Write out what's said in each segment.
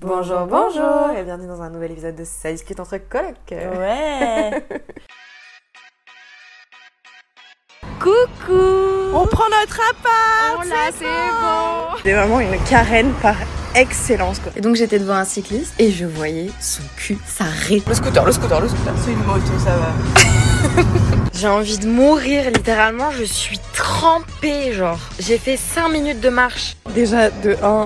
Bonjour, bonjour et bienvenue dans un nouvel épisode de Ça discute entre colocs. Ouais. Coucou On prend notre appart. Oh là, c'est bon C'est vraiment une carène par excellence quoi. Et donc j'étais devant un cycliste et je voyais son cul s'arrêter. Le scooter, le scooter, le scooter. C'est une moto, ça va. J'ai envie de mourir, littéralement, je suis trempée, genre. J'ai fait 5 minutes de marche. Déjà de 1,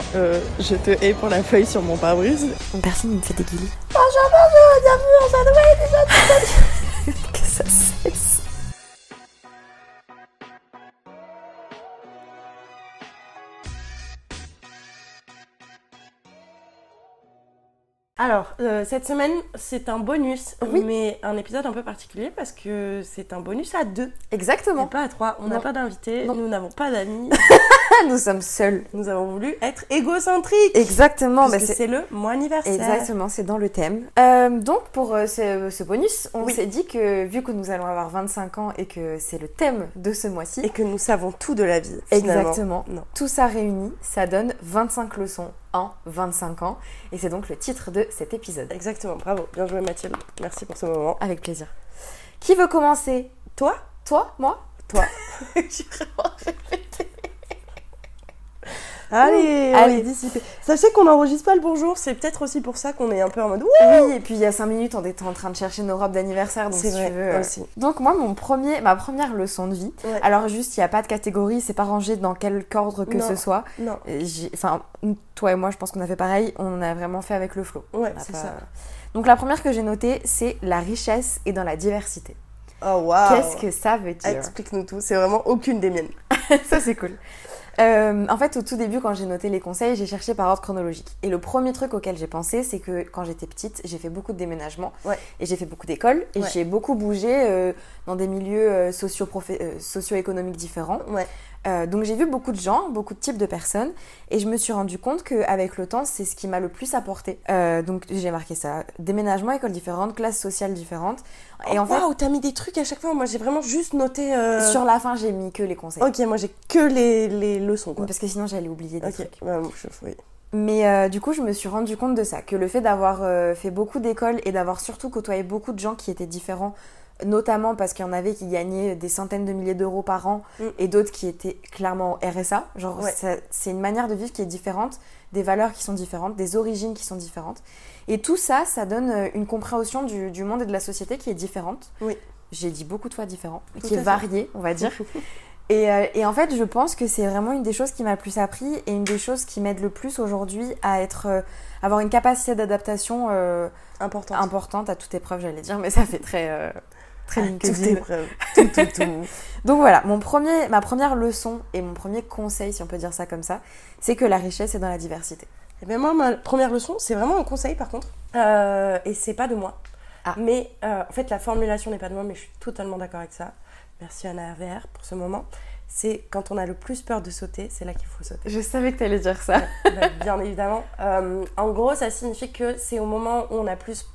je te hais pour la feuille sur mon pare-brise. Personne ne me fait des guillis. Bonjour, bonjour, bienvenue en Sadway, déjà Que ça cesse. Alors, euh, cette semaine, c'est un bonus, Oui. mais un épisode un peu particulier parce que c'est un bonus à deux, et Exactement. pas à trois. On n'a pas d'invités, Non. nous n'avons pas d'amis, Nous sommes seuls. nous avons voulu être égocentriques. Exactement. Parce bah, que c'est- c'est le mois anniversaire. Exactement, c'est dans le thème. Euh, donc pour euh, ce, ce bonus, on Oui. s'est dit que vu que nous allons avoir 25 ans et que c'est le thème de ce mois-ci, Et que nous savons tout de la vie. finalement. exactement, Non. tout ça réuni, ça donne 25 leçons en 25 ans. Et c'est donc le titre de cet épisode. Exactement, bravo. Bien joué Mathilde. Merci pour ce moment. Avec plaisir. Qui veut commencer? Toi? Toi? Moi? Toi. J'ai vraiment répété. Allez, on Allez. est dissipé. Sachez qu'on n'enregistre pas le bonjour, c'est peut-être aussi pour ça qu'on est un peu en mode Oui, et puis il y a 5 minutes, on était en train de chercher nos robes d'anniversaire, donc si vrai, tu veux. euh, aussi. Donc moi, mon premier, ma première leçon de vie, Ouais. alors juste, il n'y a pas de catégorie, c'est pas rangé dans quel ordre que Non. ce soit. Non, Et Enfin, toi et moi, je pense qu'on a fait pareil. On a vraiment fait avec le flow. ouais, c'est pas- ça. Donc la première que j'ai notée, c'est la richesse est dans la diversité. Oh waouh Qu'est-ce que ça veut dire? Explique-nous tout, c'est vraiment aucune des miennes. Ça c'est cool. Euh, en fait, au tout début, quand j'ai noté les conseils, j'ai cherché par ordre chronologique. Et le premier truc auquel j'ai pensé, c'est que quand j'étais petite, j'ai fait beaucoup de déménagements Ouais. et j'ai fait beaucoup d'écoles et Ouais. j'ai beaucoup bougé euh, dans des milieux euh, socio-économiques différents. Ouais. Euh, donc j'ai vu beaucoup de gens, beaucoup de types de personnes, et je me suis rendu compte qu'avec le temps, c'est ce qui m'a le plus apporté. Euh, donc j'ai marqué ça déménagement, écoles différentes, classes sociales différentes. Et Oh, en fait, waouh, t'as mis des trucs à chaque fois. Moi, j'ai vraiment juste noté. euh, sur la fin, j'ai mis que les conseils. Ok, moi j'ai que les, les leçons quoi. Parce que sinon, j'allais oublier des Ok, trucs. ouais, moi, je- oui. Mais euh, du coup, je me suis rendu compte de ça, que le fait d'avoir euh, fait beaucoup d'écoles et d'avoir surtout côtoyé beaucoup de gens qui étaient différents, notamment parce qu'il y en avait qui gagnaient des centaines de milliers d'euros par an Mm. et d'autres qui étaient clairement RSA. Genre, Ouais. c'est une manière de vivre qui est différente, des valeurs qui sont différentes, des origines qui sont différentes. Et tout ça, ça donne euh, une compréhension du, du monde et de la société qui est différente. Oui. J'ai dit beaucoup de fois différent, Tout qui est variée, on va dire. Et, euh, et en fait, je pense que c'est vraiment une des choses qui m'a le plus appris et une des choses qui m'aide le plus aujourd'hui à être, euh, avoir une capacité d'adaptation euh, Important. importante à toute épreuve, j'allais dire, mais ça fait très, très Tout LinkedIn. épreuve. Tout, tout, tout. Donc voilà, mon premier, ma première leçon et mon premier conseil, si on peut dire ça comme ça, c'est que la richesse est dans la diversité. Et bien moi, ma première leçon, c'est vraiment un conseil par contre. Euh, et c'est pas de moi. Ah. Mais euh, en fait, la formulation n'est pas de moi, mais je suis totalement d'accord avec ça. Merci Anna RVR pour ce moment. C'est quand on a le plus peur de sauter, c'est là qu'il faut sauter. Je savais que tu allais dire ça. Bah, bien évidemment. Euh, en gros, ça signifie que c'est au moment où on a plus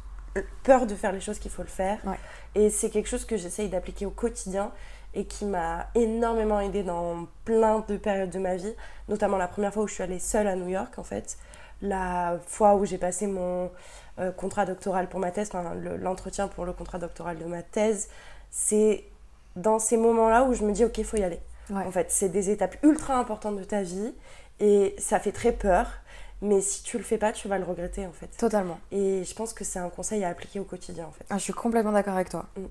peur de faire les choses qu'il faut le faire. Ouais. Et c'est quelque chose que j'essaye d'appliquer au quotidien et qui m'a énormément aidé dans plein de périodes de ma vie, notamment la première fois où je suis allée seule à New York en fait, la fois où j'ai passé mon euh, contrat doctoral pour ma thèse, enfin, le- l'entretien pour le contrat doctoral de ma thèse, c'est dans ces moments-là où je me dis ok, faut y aller. Ouais. En fait, c'est des étapes ultra importantes de ta vie et ça fait très peur, mais si tu le fais pas, tu vas le regretter en fait. Totalement. Et je pense que c'est un conseil à appliquer au quotidien en fait. Ah, je suis complètement d'accord avec toi. Mm.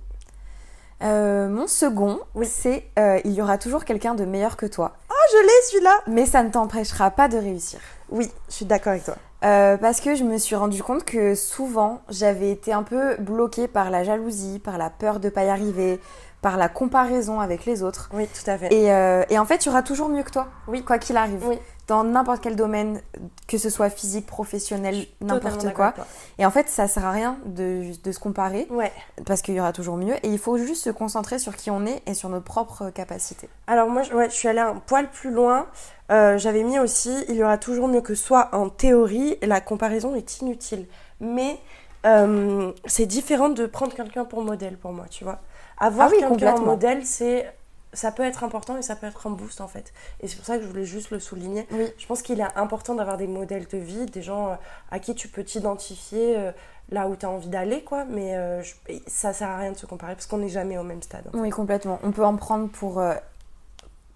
Euh, mon second, Oui. c'est euh, il y aura toujours quelqu'un de meilleur que toi, Ah, je l'ai celui-là mais ça ne t'empêchera pas de réussir. Oui, je suis d'accord avec toi. Euh, parce que je me suis rendu compte que souvent j'avais été un peu bloquée par la jalousie, par la peur de pas y arriver, par la comparaison avec les autres. Oui, tout à fait. Et, euh, et en fait, tu auras toujours mieux que toi, Oui. quoi qu'il arrive, Oui. dans n'importe quel domaine, que ce soit physique, professionnel, n'importe quoi. Et en fait, ça sert à rien de, de se comparer, Ouais. parce qu'il y aura toujours mieux. Et il faut juste se concentrer sur qui on est et sur nos propres capacités. Alors moi, je- ouais, je suis allée un poil plus loin. Euh, J'avais mis aussi, il y aura toujours mieux que soi en théorie, la comparaison est inutile. Mais euh, c'est différent de prendre quelqu'un pour modèle pour moi, tu vois. Avoir Ah oui, quelqu'un en modèle, c'est ça peut être important et ça peut être un boost en fait. Et c'est pour ça que je voulais juste le souligner. Oui. Je pense qu'il est important d'avoir des modèles de vie, des gens euh, à qui tu peux t'identifier euh, là où tu as envie d'aller, quoi. Mais euh, je- ça sert à rien de se comparer parce qu'on n'est jamais au même stade. Oui, complètement. On peut en prendre pour. euh,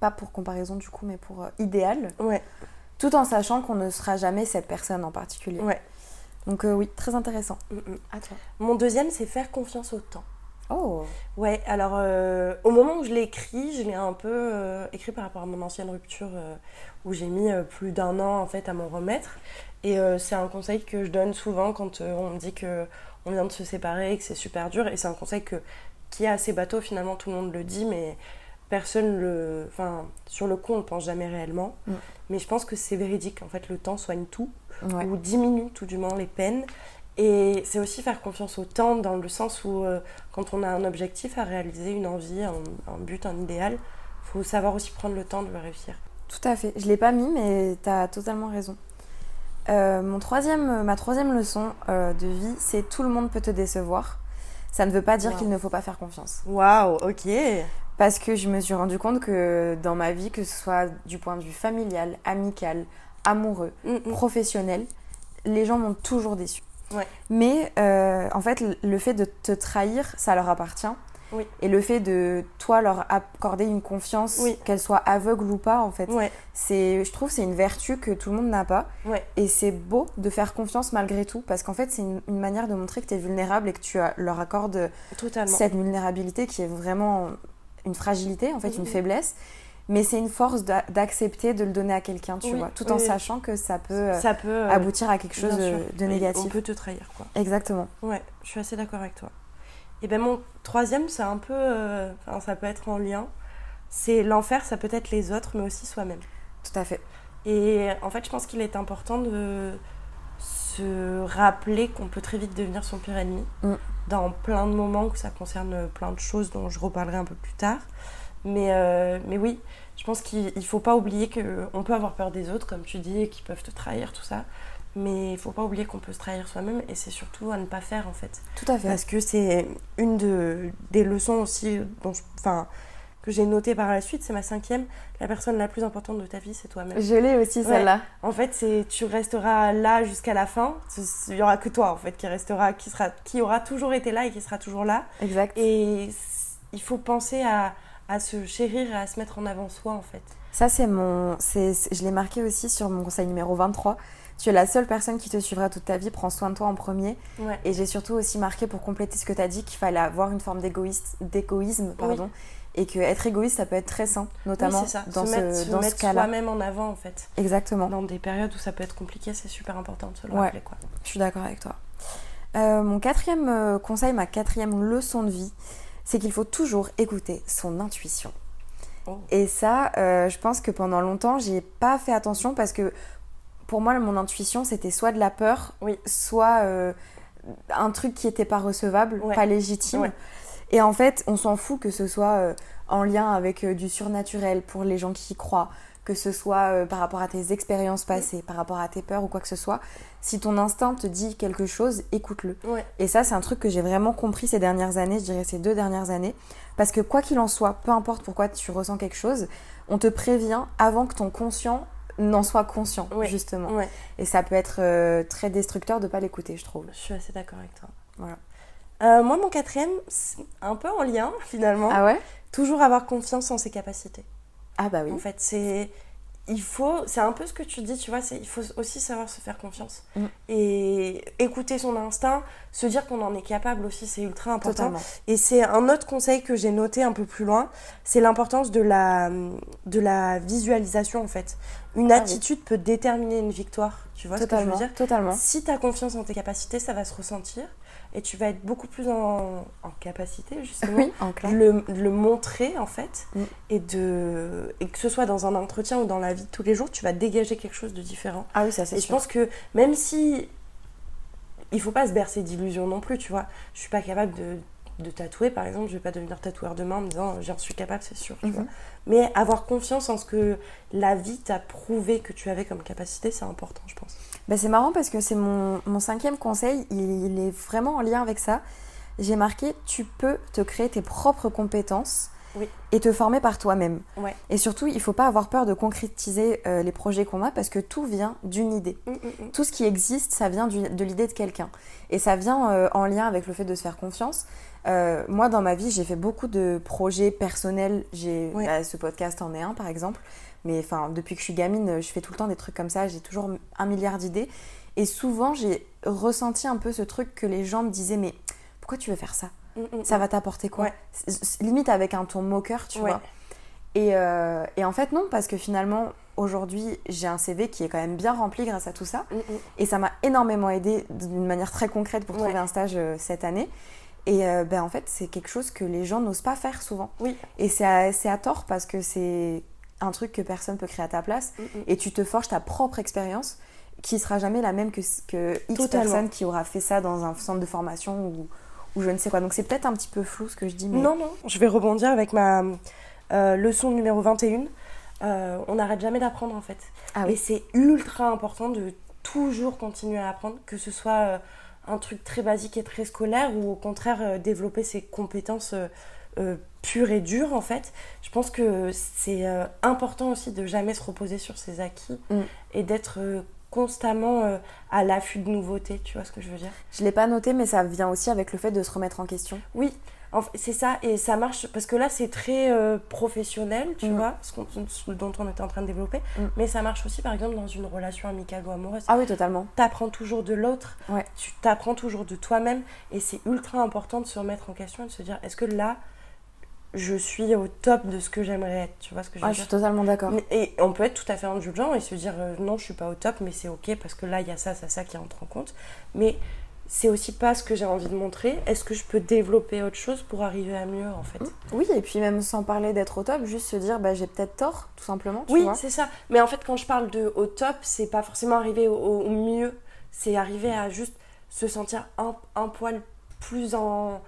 pas pour comparaison du coup, mais pour idéal. Ouais, Tout en sachant qu'on ne sera jamais cette personne en particulier. ouais. Donc, oui, très intéressant. Mm, mm. À toi. Mon deuxième, c'est faire confiance au temps. Oh Ouais, alors euh, au moment où je l'ai écrit, je l'ai un peu euh, écrit par rapport à mon ancienne rupture euh, où j'ai mis plus d'un an en fait à m'en remettre. Et c'est un conseil que je donne souvent quand on me dit que on vient de se séparer et que c'est super dur. Et c'est un conseil que, qui est assez bateau finalement, tout le monde le dit, mais personne le. Enfin, sur le coup, on ne pense jamais réellement. Mm. Mais je pense que c'est véridique. En fait, le temps soigne tout Ouais. ou diminue tout du moins les peines. Et c'est aussi faire confiance au temps dans le sens où euh, quand on a un objectif à réaliser, une envie, un, un but, un idéal, faut savoir aussi prendre le temps de le réussir. Tout à fait. Je l'ai pas mis, mais tu as totalement raison. Euh, mon troisième, ma troisième leçon euh, de vie, c'est tout le monde peut te décevoir. Ça ne veut pas dire Wow. qu'il ne faut pas faire confiance. Waouh, ok. Parce que je me suis rendu compte que dans ma vie, que ce soit du point de vue familial, amical, amoureux, Mm, mm. professionnel, les gens m'ont toujours déçu. Ouais. Mais euh, en fait, le fait de te trahir, ça leur appartient. Oui. Et le fait de toi leur accorder une confiance, Oui. qu'elle soit aveugle ou pas, en fait, Ouais, c'est, je trouve, c'est une vertu que tout le monde n'a pas. ouais, Et c'est beau de faire confiance malgré tout, parce qu'en fait, c'est une, une manière de montrer que tu es vulnérable et que tu as- leur accordes totalement. cette vulnérabilité qui est vraiment une fragilité, en fait, une Mhm. faiblesse. Mais c'est une force d'a- d'accepter de le donner à quelqu'un, tu Oui, vois, tout oui, en oui. sachant que ça peut euh, Ça peut euh, aboutir à quelque chose de Et On négatif. peut te trahir, quoi. Exactement. Ouais, je suis assez d'accord avec toi. Et ben mon troisième, c'est un peu, euh, enfin, ça peut être en lien. C'est l'enfer, ça peut être les autres, mais aussi soi-même. Tout à fait. Et en fait, je pense qu'il est important de se rappeler qu'on peut très vite devenir son pire ennemi Mm. dans plein de moments où ça concerne plein de choses dont je reparlerai un peu plus tard. Mais, euh, mais oui, je pense qu'il ne faut pas oublier qu'on peut avoir peur des autres, comme tu dis, et qu'ils peuvent te trahir, tout ça. Mais il faut pas oublier qu'on peut se trahir soi-même, et c'est surtout à ne pas faire en fait. Tout à fait. Parce que c'est une de, des leçons aussi dont je- que j'ai notées par la suite, c'est ma cinquième. La personne la plus importante de ta vie, c'est toi-même. Je l'ai aussi, Ouais. celle-là. En fait, c'est tu resteras là jusqu'à la fin. Il y aura que toi en fait qui restera, qui sera, qui aura toujours été là et qui sera toujours là. Exact. Et il faut penser à, à se chérir et à se mettre en avant soi en fait. Ça, c'est mon. c'est Je l'ai marqué aussi sur mon conseil numéro 23. Tu es la seule personne qui te suivra toute ta vie. Prends soin de toi en premier. Ouais. Et j'ai surtout aussi marqué pour compléter ce que tu as dit qu'il fallait avoir une forme d'égoïste- d'égoïsme. pardon, Et que être égoïste, ça peut être très sain, notamment oui, c'est ça. dans se ce, mettre, se dans ce cas-là. soi-même en avant en fait. Exactement. Dans des périodes où ça peut être compliqué, c'est super important de se le Ouais. rappeler quoi. Je suis d'accord avec toi. Euh, mon quatrième euh, conseil, ma quatrième leçon de vie, c'est qu'il faut toujours écouter son intuition. Oh. Et ça, euh, je pense que pendant longtemps, j'ai pas fait attention parce que pour moi, mon intuition, c'était soit de la peur, Oui. soit euh, un truc qui était pas recevable, Ouais. pas légitime. Ouais. Et en fait, on s'en fout que ce soit euh, en lien avec du surnaturel pour les gens qui y croient, que ce soit euh, par rapport à tes expériences passées, par rapport à tes peurs ou quoi que ce soit. Si ton instinct te dit quelque chose, écoute-le. Ouais. Et ça, c'est un truc que j'ai vraiment compris ces dernières années, je dirais ces deux dernières années. Parce que quoi qu'il en soit, peu importe pourquoi tu ressens quelque chose, on te prévient avant que ton conscient n'en soit conscient, Ouais. justement. Ouais. Et ça peut être euh, très destructeur de pas l'écouter, je trouve. Je suis assez d'accord avec toi. Voilà. Euh, moi, mon quatrième, c'est un peu en lien finalement. Ah ouais? Toujours avoir confiance en ses capacités. Ah bah oui. En fait, c'est il faut, c'est un peu ce que tu dis, tu vois, il faut aussi savoir se faire confiance Mm. et écouter son instinct, se dire qu'on en est capable aussi, c'est ultra important. Totalement. Et c'est un autre conseil que j'ai noté un peu plus loin, c'est l'importance de la, de la visualisation en fait. Une Ah oui. attitude peut déterminer une victoire, tu vois ce que je veux Totalement. dire? Totalement. Si tu as confiance en tes capacités, ça va se ressentir et tu vas être beaucoup plus en, en capacité justement Oui, en clair. de le, de le montrer en fait Mm. et de et que ce soit dans un entretien ou dans la vie de tous les jours tu vas dégager quelque chose de différent Ah oui, ça c'est et je pense que même si il faut pas se bercer d'illusions non plus tu vois je suis pas capable de, de tatouer par exemple je vais pas devenir tatoueur demain en me disant j'en suis capable c'est sûr tu Mhm. vois mais avoir confiance en ce que la vie t'a prouvé que tu avais comme capacité c'est important je pense Bah, c'est marrant parce que c'est mon, mon cinquième conseil, il, il est vraiment en lien avec ça. J'ai marqué, tu peux te créer tes propres compétences Oui. et te former par toi-même. Ouais. Et surtout, il faut pas avoir peur de concrétiser euh, les projets qu'on a parce que tout vient d'une idée. Mm, mm, mm. Tout ce qui existe, ça vient du- de l'idée de quelqu'un. Et ça vient euh, en lien avec le fait de se faire confiance. Euh, moi, dans ma vie, j'ai fait beaucoup de projets personnels. J'ai bah, ce podcast en est un, par exemple. Mais enfin, depuis que je suis gamine, je fais tout le temps des trucs comme ça. J'ai toujours un milliard d'idées. Et souvent, j'ai ressenti un peu ce truc que les gens me disaient, mais pourquoi tu veux faire ça? Mm, mm, Ça va t'apporter quoi? Ouais. Limite avec un ton moqueur, tu Ouais. vois. Et, euh, et en fait, non, parce que finalement, aujourd'hui, j'ai un CV qui est quand même bien rempli grâce à tout ça. Mm, mm. Et ça m'a énormément aidé d'une manière très concrète pour Ouais. trouver un stage euh, cette année. Et euh, ben, en fait, c'est quelque chose que les gens n'osent pas faire souvent. Oui. Et c'est à, c'est à tort parce que c'est un truc que personne peut créer à ta place. Mm, mm. Et tu te forges ta propre expérience qui sera jamais la même que, que X Totalement. personne qui aura fait ça dans un centre de formation ou, ou je ne sais quoi. Donc c'est peut-être un petit peu flou ce que je dis. Mais... Non, non, je vais rebondir avec ma euh, leçon numéro 21. Euh, on n'arrête jamais d'apprendre en fait. Ah Et oui. c'est ultra important de toujours continuer à apprendre, que ce soit euh, un truc très basique et très scolaire ou au contraire euh, développer ses compétences pures et dures en fait. Je pense que c'est euh, important aussi de jamais se reposer sur ses acquis Mm. et d'être euh, constamment euh, à l'affût de nouveautés, tu vois ce que je veux dire? Je l'ai pas noté, mais ça vient aussi avec le fait de se remettre en question. Oui, en fait, c'est ça, et ça marche parce que là c'est très professionnel, tu Mm. vois, ce, dont on était en train de développer, Mm. mais ça marche aussi par exemple dans une relation amicale ou amoureuse. Ah oui, totalement. T'apprends toujours de l'autre, Ouais. tu t'apprends toujours de toi-même, et c'est ultra important de se remettre en question et de se dire est-ce que là je suis au top de ce que j'aimerais être, tu vois ce que je veux Ah, je dire suis totalement d'accord. Et on peut être tout à fait indulgent et se dire euh, non, je suis pas au top, mais c'est ok parce que là il y a ça, ça, ça qui entre en compte. Mais c'est aussi pas ce que j'ai envie de montrer. Est-ce que je peux développer autre chose pour arriver à mieux en fait? Oui, et puis même sans parler d'être au top, juste se dire bah, j'ai peut-être tort, tout simplement. Tu Oui, c'est ça. Mais en fait, quand je parle de au top, c'est pas forcément arriver au, au mieux. C'est arriver à juste se sentir un, un poil plus en,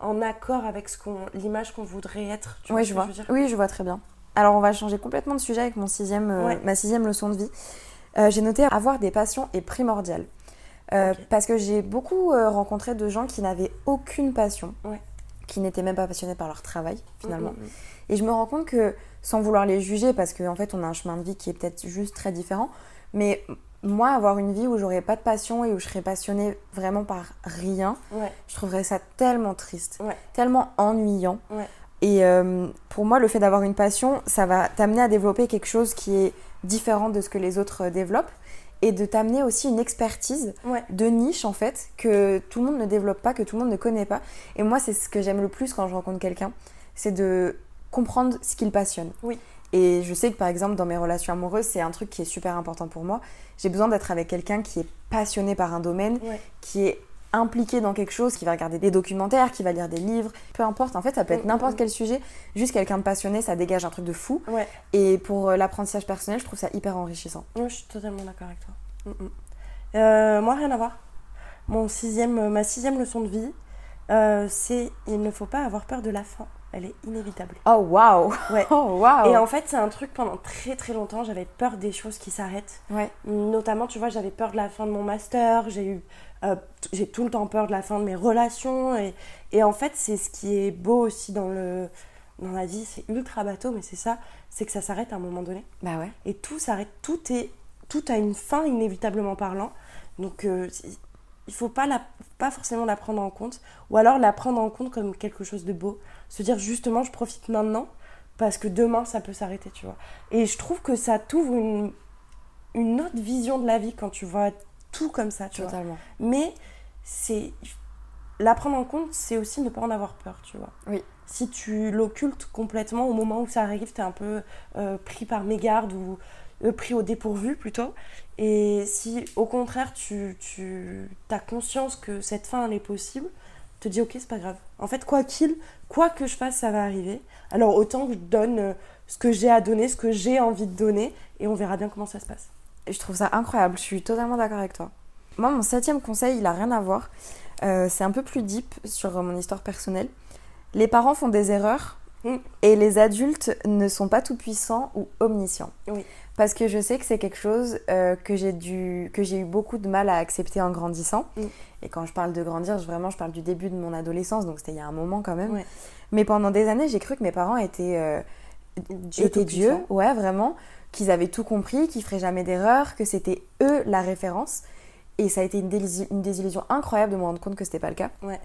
en accord avec ce qu'on, l'image qu'on voudrait être. Tu vois Oui, je vois. oui, je vois très bien. Alors, on va changer complètement de sujet avec mon sixième, euh, ma sixième leçon de vie. Euh, j'ai noté avoir des passions est primordial. Euh. Parce que j'ai beaucoup rencontré de gens qui n'avaient aucune passion, Ouais. qui n'étaient même pas passionnés par leur travail, finalement. Mm, mm, mm. Et je me rends compte que, sans vouloir les juger, parce qu'en fait, on a un chemin de vie qui est peut-être juste très différent, mais moi, avoir une vie où j'aurais pas de passion et où je serais passionnée vraiment par rien, Ouais, je trouverais ça tellement triste, Ouais. tellement ennuyant. Ouais. Et euh, pour moi, le fait d'avoir une passion, ça va t'amener à développer quelque chose qui est différent de ce que les autres euh, développent et de t'amener aussi une expertise de niche en fait que tout le monde ne développe pas, que tout le monde ne connaît pas. Et moi, c'est ce que j'aime le plus quand je rencontre quelqu'un, c'est de comprendre ce qui le passionne. Oui. Et je sais que par exemple dans mes relations amoureuses, c'est un truc qui est super important pour moi. J'ai besoin d'être avec quelqu'un qui est passionné par un domaine, Ouais. qui est impliqué dans quelque chose, qui va regarder des documentaires, qui va lire des livres, peu importe. En fait, ça peut être Mm, n'importe mm, quel sujet. Juste quelqu'un de passionné, ça dégage un truc de fou. Ouais. Et pour euh, l'apprentissage personnel, je trouve ça hyper enrichissant. Ouais, je suis totalement d'accord avec toi. Mm, mm. Euh, moi, rien à voir. Mon sixième, ma sixième leçon de vie, euh, c'est il ne faut pas avoir peur de la fin. Elle est inévitable. Oh waouh Ouais. Oh waouh Et en fait, c'est un truc pendant très très longtemps, j'avais peur des choses qui s'arrêtent. Ouais. Notamment, tu vois, j'avais peur de la fin de mon master, j'ai eu, euh, j'ai tout le temps peur de la fin de mes relations. Et, et en fait, c'est ce qui est beau aussi dans, le, dans la vie, c'est ultra bateau, mais c'est ça, c'est que ça s'arrête à un moment donné. Bah ouais. Et tout s'arrête, tout, est, tout a une fin, inévitablement parlant. Donc, euh, il faut pas, la, pas forcément la prendre en compte, ou alors la prendre en compte comme quelque chose de beau. Se dire justement, je profite maintenant, parce que demain, ça peut s'arrêter, tu vois. Et je trouve que ça t'ouvre une, une autre vision de la vie quand tu vois tout comme ça, tu vois. Totalement. Mais c'est la prendre en compte, c'est aussi ne pas en avoir peur, tu vois. Oui. Si tu l'occultes complètement au moment où ça arrive, t'es un peu euh, pris par mégarde ou euh, pris au dépourvu plutôt. Et si au contraire tu, tu as conscience que cette fin elle est possible, te dis ok c'est pas grave. En fait quoi qu'il, quoi que je fasse ça va arriver. Alors autant que je donne euh, ce que j'ai à donner, ce que j'ai envie de donner et on verra bien comment ça se passe. Et je trouve ça incroyable, je suis totalement d'accord avec toi. Moi, mon septième conseil, il a rien à voir. Euh, c'est un peu plus deep sur mon histoire personnelle. Les parents font des erreurs Mm. et les adultes ne sont pas tout puissants ou omniscients. Oui. Parce que je sais que c'est quelque chose euh, que j'ai dû, que j'ai eu beaucoup de mal à accepter en grandissant. Mm. Et quand je parle de grandir, je- vraiment, je parle du début de mon adolescence, donc c'était il y a un moment quand même. Ouais. Mais pendant des années, j'ai cru que mes parents étaient, euh, Dieu étaient Dieu, tout-puissant. ouais, vraiment, qu'ils avaient tout compris, qu'ils feraient jamais d'erreur, que c'était eux la référence. Et ça a été une, désillusion, une désillusion incroyable de me rendre compte que c'était pas le cas. Ouais.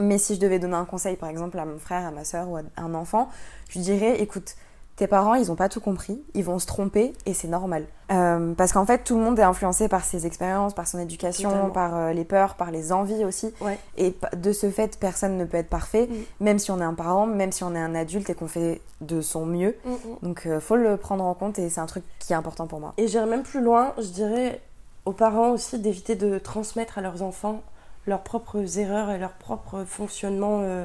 Mais si je devais donner un conseil, par exemple, à mon frère, à ma soeur ou à un enfant, je dirais, écoute, tes parents, ils ont pas tout compris, ils vont se tromper et c'est normal. Euh, parce qu'en fait, tout le monde est influencé par ses expériences, par son éducation, Totalement. par euh, les peurs, par les envies aussi. Ouais. Et de ce fait, personne ne peut être parfait, Mm. même si on est un parent, même si on est un adulte et qu'on fait de son mieux. Mm, mm. Donc, euh, faut le prendre en compte et c'est un truc qui est important pour moi. Et j'irais même plus loin, je dirais aux parents aussi d'éviter de transmettre à leurs enfants leurs propres erreurs et leur propre fonctionnement euh,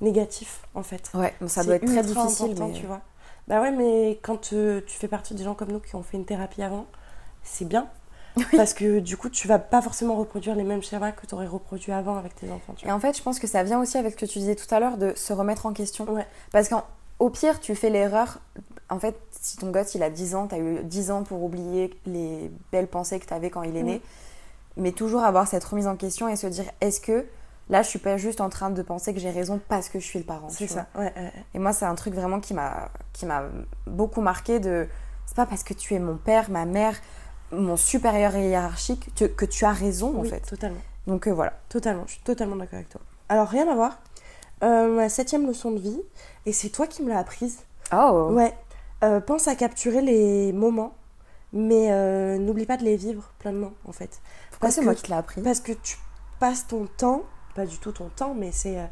négatif en fait. Ouais, bon, ça doit être très difficile. mais- tu vois. Bah ouais, mais quand euh, tu fais partie des gens comme nous qui ont fait une thérapie avant, c'est bien. Parce que du coup, tu vas pas forcément reproduire les mêmes schémas que tu aurais reproduit avant avec tes enfants. Tu Et en fait, je pense que ça vient aussi avec ce que tu disais tout à l'heure de se remettre en question. Ouais. Parce qu'au pire, tu fais l'erreur. En fait, si ton gosse il a 10 ans, tu as eu 10 ans pour oublier les belles pensées que tu avais quand il est né. Mais toujours avoir cette remise en question et se dire est-ce que là, je suis pas juste en train de penser que j'ai raison parce que je suis le parent C'est ça. Ouais. Et moi, c'est un truc vraiment qui m'a qui m'a beaucoup marqué de c'est pas parce que tu es mon père, ma mère, mon supérieur hiérarchique que, que tu as raison en fait. totalement. Donc euh, voilà. Totalement, je suis totalement d'accord avec toi. Alors, rien à voir. Euh, ma septième leçon de vie, et c'est toi qui me l'as apprise. Oh. Ouais. Euh, pense à capturer les moments, mais n'oublie pas de les vivre pleinement, en fait. Pourquoi c'est moi qui te l'ai appris? Parce que tu passes ton temps, pas du tout ton temps, mais c'est euh,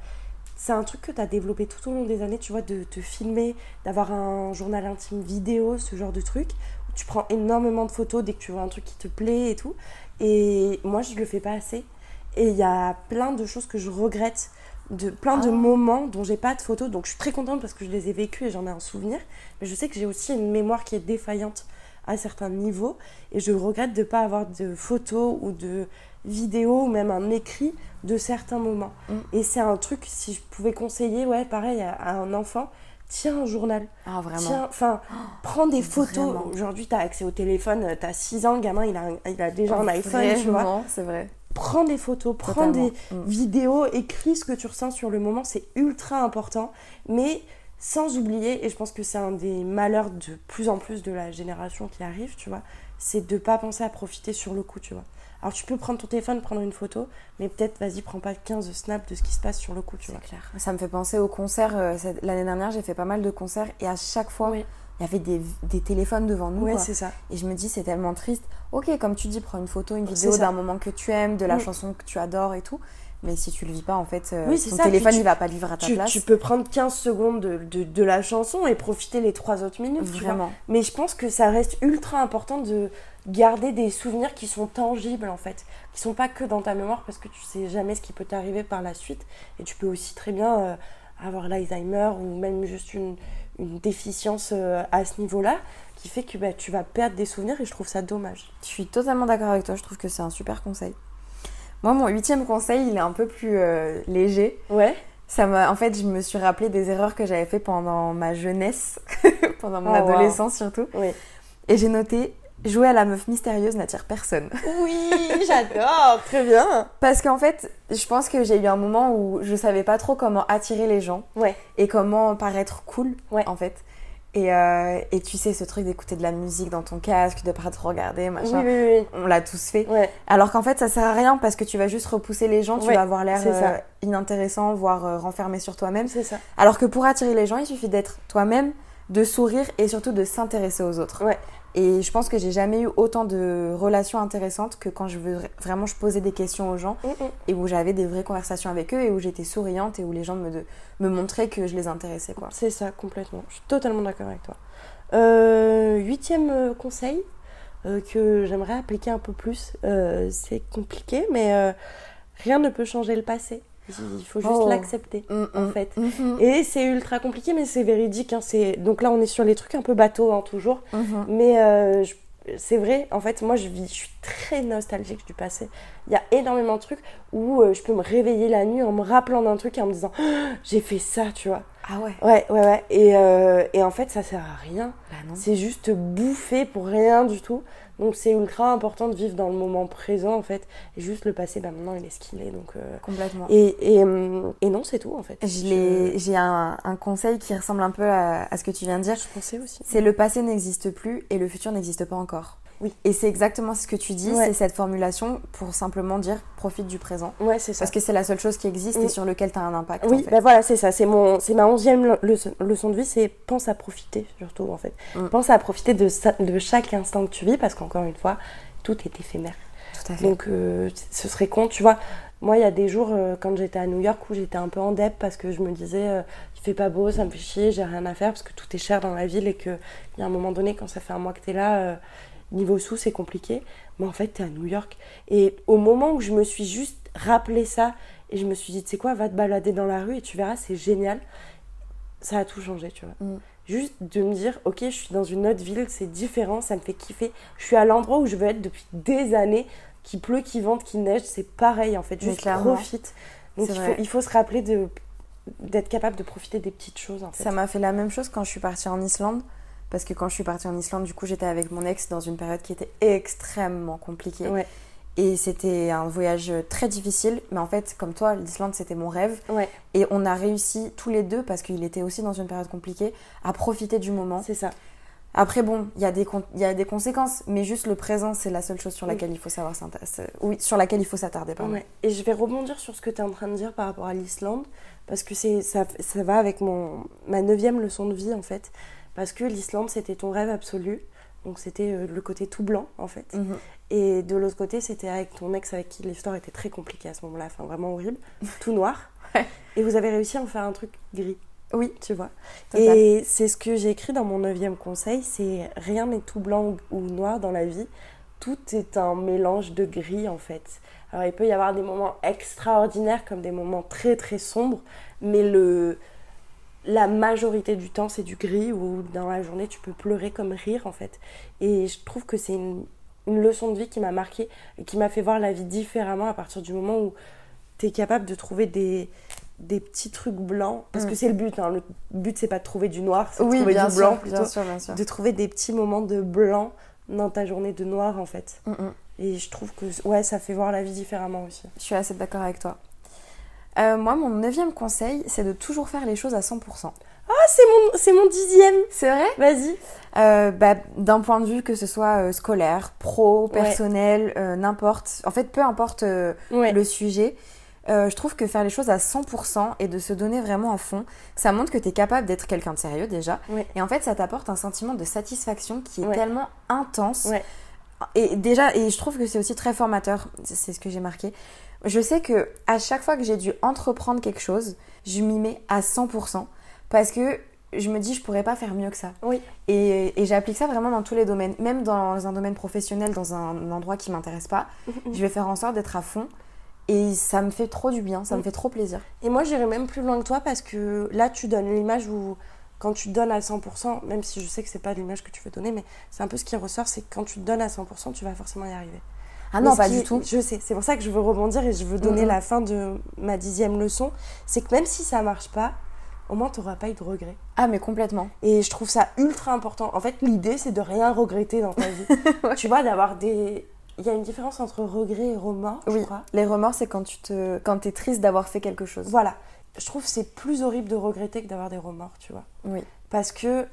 c'est un truc que tu as développé tout au long des années, tu vois, de te filmer, d'avoir un journal intime vidéo, ce genre de truc. Où tu prends énormément de photos dès que tu vois un truc qui te plaît et tout. Et moi, je le fais pas assez. Et il y a plein de choses que je regrette, de plein de Ah. moments dont j'ai pas de photos. Donc je suis très contente parce que je les ai vécus et j'en ai un souvenir. Mais je sais que j'ai aussi une mémoire qui est défaillante à certains niveaux. Et je regrette de ne pas avoir de photos ou de vidéos ou même un écrit de certains moments. Mm. Et c'est un truc, si je pouvais conseiller, ouais, pareil, à, à un enfant, tiens un journal. Ah vraiment. Tiens, enfin, prends des photos. Aujourd'hui, tu as accès au téléphone, tu as 6 ans, le gamin, il a, il a déjà un iPhone, tu vois. C'est vrai. Prends des photos, prends Totalement. des Mm. vidéos, écris ce que tu ressens sur le moment, c'est ultra important. Mais sans oublier, et je pense que c'est un des malheurs de plus en plus de la génération qui arrive, tu vois, c'est de pas penser à profiter sur le coup, tu vois. Alors tu peux prendre ton téléphone, prendre une photo, mais peut-être, vas-y, prends pas 15 snaps de ce qui se passe sur le coup, tu vois. Clair. Ça me fait penser aux concerts. euh, L'année dernière, j'ai fait pas mal de concerts et à chaque fois, Oui. il y avait des, des téléphones devant nous. Ouais, c'est ça. Et je me dis, c'est tellement triste. Ok, comme tu dis, prends une photo, une vidéo d'un moment que tu aimes, de la Mm. chanson que tu adores et tout. Mais si tu le vis pas, en fait, euh, Oui, ton ça, téléphone, tu- il va pas vivre à ta Tu, place. tu peux prendre 15 secondes de, de, de la chanson et profiter les 3 autres minutes, tu vois. Vraiment. Mais je pense que ça reste ultra important de garder des souvenirs qui sont tangibles en fait, qui sont pas que dans ta mémoire parce que tu sais jamais ce qui peut t'arriver par la suite et tu peux aussi très bien euh, avoir l'Alzheimer ou même juste une, une déficience euh, à ce niveau-là qui fait que bah, tu vas perdre des souvenirs et je trouve ça dommage. Je suis totalement d'accord avec toi. Je trouve que c'est un super conseil. Moi, mon huitième conseil, il est un peu plus euh, léger. Ouais. Ça m'a, en fait, je me suis rappelé des erreurs que j'avais fait pendant ma jeunesse, pendant mon Oh, wow. adolescence surtout. Oui. Et j'ai noté jouer à la meuf mystérieuse n'attire personne. Oui, j'adore, très bien. Parce qu'en fait, je pense que j'ai eu un moment où je savais pas trop comment attirer les gens Ouais. et comment paraître cool, Ouais. en fait. Et, euh, et tu sais, ce truc d'écouter de la musique dans ton casque, de pas te regarder, Oui, machin. oui, oui. On l'a tous fait. Ouais. Alors qu'en fait, ça sert à rien parce que tu vas juste repousser les gens, tu vas avoir l'air euh, inintéressant, voire euh, renfermé sur toi-même. C'est ça. Alors que pour attirer les gens, il suffit d'être toi-même, de sourire et surtout de s'intéresser aux autres. Ouais. Et je pense que j'ai jamais eu autant de relations intéressantes que quand je veux vraiment je posais des questions aux gens Mm, mm. et où j'avais des vraies conversations avec eux et où j'étais souriante et où les gens me, de- me montraient que je les intéressais quoi. C'est ça, complètement. Je suis totalement d'accord avec toi. Euh, huitième euh, conseil euh, que j'aimerais appliquer un peu plus. euh, c'est compliqué, mais rien ne peut changer le passé. Il faut juste Oh. l'accepter, en Mm, fait. mhm, Et c'est ultra compliqué, mais c'est véridique. hein, c'est... Donc là, on est sur les trucs un peu bateaux, hein, toujours. mhm. Mais euh, je, c'est vrai, en fait, moi je vis, je suis très nostalgique du passé. Il y a énormément de trucs où euh, je peux me réveiller la nuit en me rappelant d'un truc et en me disant Oh, j'ai fait ça, tu vois. Ah ouais Ouais, ouais, ouais. Et, euh, et en fait, ça sert à rien. Bah. C'est juste bouffer pour rien du tout. Donc c'est ultra important de vivre dans le moment présent en fait. Et juste le passé, bah maintenant il est ce qu'il est. Donc, euh, Complètement. et, et, hum, et non, c'est tout en fait. Je J'ai un, un conseil qui ressemble un peu à, à ce que tu viens de dire. Je pensais aussi. C'est le passé n'existe plus et le futur n'existe pas encore. Oui. Et c'est exactement ce que tu dis, Ouais. c'est cette formulation pour simplement dire profite du présent. Ouais, c'est ça. Parce que c'est la seule chose qui existe et Oui. sur lequel tu as un impact. Oui, en fait. bah voilà, c'est ça. C'est mon, c'est ma onzième le- leçon, leçon de vie, c'est pense à profiter surtout en fait. Mm. Pense à profiter de, sa- de chaque instant que tu vis parce qu'encore une fois, tout est éphémère. Tout à fait. Donc euh, ce serait con, tu vois. Moi, il y a des jours euh, quand j'étais à New York où j'étais un peu en dep parce que je me disais euh, il fait pas beau, ça me fait chier, j'ai rien à faire parce que tout est cher dans la ville et que il y a un moment donné quand ça fait un mois que t'es là, euh, niveau sous c'est compliqué. Mais en fait, t'es à New York et au moment où je me suis juste rappelé ça et je me suis dit tu sais quoi, va te balader dans la rue et tu verras, c'est génial. Ça a tout changé, tu vois. Mm. Juste de me dire, ok, je suis dans une autre ville, c'est différent, ça me fait kiffer. Je suis à l'endroit où je veux être depuis des années, qu'il pleut, qu'il vente, qu'il neige, c'est pareil en fait. Juste profite. Donc il faut, il faut se rappeler de d'être capable de profiter des petites choses en fait. Ça m'a fait la même chose quand je suis partie en Islande. Parce que quand je suis partie en Islande, du coup, j'étais avec mon ex dans une période qui était extrêmement compliquée. Ouais, Et c'était un voyage très difficile. Mais en fait, comme toi, l'Islande, c'était mon rêve. ouais, Et on a réussi tous les deux, parce qu'il était aussi dans une période compliquée, à profiter du moment. c'est ça. Après, bon, il y, a des y a des conséquences, mais juste le présent, c'est la seule chose sur Oui. laquelle il faut savoir Oui, sur laquelle il faut s'attarder. Ouais. Et je vais rebondir sur ce que tu es en train de dire par rapport à l'Islande, parce que c'est ça, ça va avec mon, ma neuvième leçon de vie en fait. Parce que l'Islande, c'était ton rêve absolu. Donc c'était euh, le côté tout blanc en fait. Mhm. Et de l'autre côté, c'était avec ton ex avec qui l'histoire était très compliquée à ce moment-là, enfin vraiment horrible, tout noir. Ouais. Et vous avez réussi à en faire un truc gris, Oui, tu vois. total. Et c'est ce que j'ai écrit dans mon neuvième conseil, c'est rien n'est tout blanc ou noir dans la vie, tout est un mélange de gris en fait. Alors il peut y avoir des moments extraordinaires comme des moments très très sombres, mais le la majorité du temps c'est du gris où dans la journée tu peux pleurer comme rire en fait. Et je trouve que c'est une, une leçon de vie qui m'a marquée et qui m'a fait voir la vie différemment à partir du moment où tu es capable de trouver des, des petits trucs blancs. Parce Mm. que c'est le but, hein. le but c'est pas de trouver du noir, c'est de Oui, trouver bien du sûr, blanc plutôt. bien sûr, bien sûr. De trouver des petits moments de blanc dans ta journée de noir en fait. Mhm. Et je trouve que ouais, ça fait voir la vie différemment aussi. Je suis assez d'accord avec toi. Euh, moi, mon neuvième conseil, c'est de toujours faire les choses à 100%. Ah, c'est mon, mon dixième C'est vrai? Vas-y Euh, bah, D'un point de vue que ce soit euh, scolaire, pro, personnel, n'importe. En fait, peu importe Ouais. le sujet. je trouve que faire les choses à 100% et de se donner vraiment à fond, ça montre que tu es capable d'être quelqu'un de sérieux déjà. Ouais. Et en fait, ça t'apporte un sentiment de satisfaction qui est tellement intense. Et déjà, et je trouve que c'est aussi très formateur, c'est ce que j'ai marqué. Je sais que à chaque fois que j'ai dû entreprendre quelque chose, je m'y mets à 100% parce que je me dis je pourrais pas faire mieux que ça. Oui. Et, et j'applique ça vraiment dans tous les domaines, même dans un domaine professionnel, dans un endroit qui m'intéresse pas, je vais faire en sorte d'être à fond. Et ça me fait trop du bien, ça me fait trop plaisir. Et moi, j'irais même plus loin que toi parce que là, tu donnes l'image où, quand tu donnes à 100%, même si je sais que c'est pas l'image que tu veux donner, mais c'est un peu ce qui ressort, c'est que quand tu donnes à 100%, tu vas forcément y arriver. Ah non, pas qui du tout. Je sais, c'est pour ça que je veux rebondir et je veux donner la fin de ma dixième leçon. C'est que même si ça marche pas, au moins, tu n'auras pas eu de regrets. Ah, mais complètement. Et je trouve ça ultra important. En fait, l'idée, c'est de rien regretter dans ta vie. Tu vois, d'avoir des. Il y a une différence entre regret et remords, je Oui. crois. Les remords, c'est quand tu te, quand es triste d'avoir fait quelque chose. Voilà. Je trouve que c'est plus horrible de regretter que d'avoir des remords, tu vois. Oui, Parce que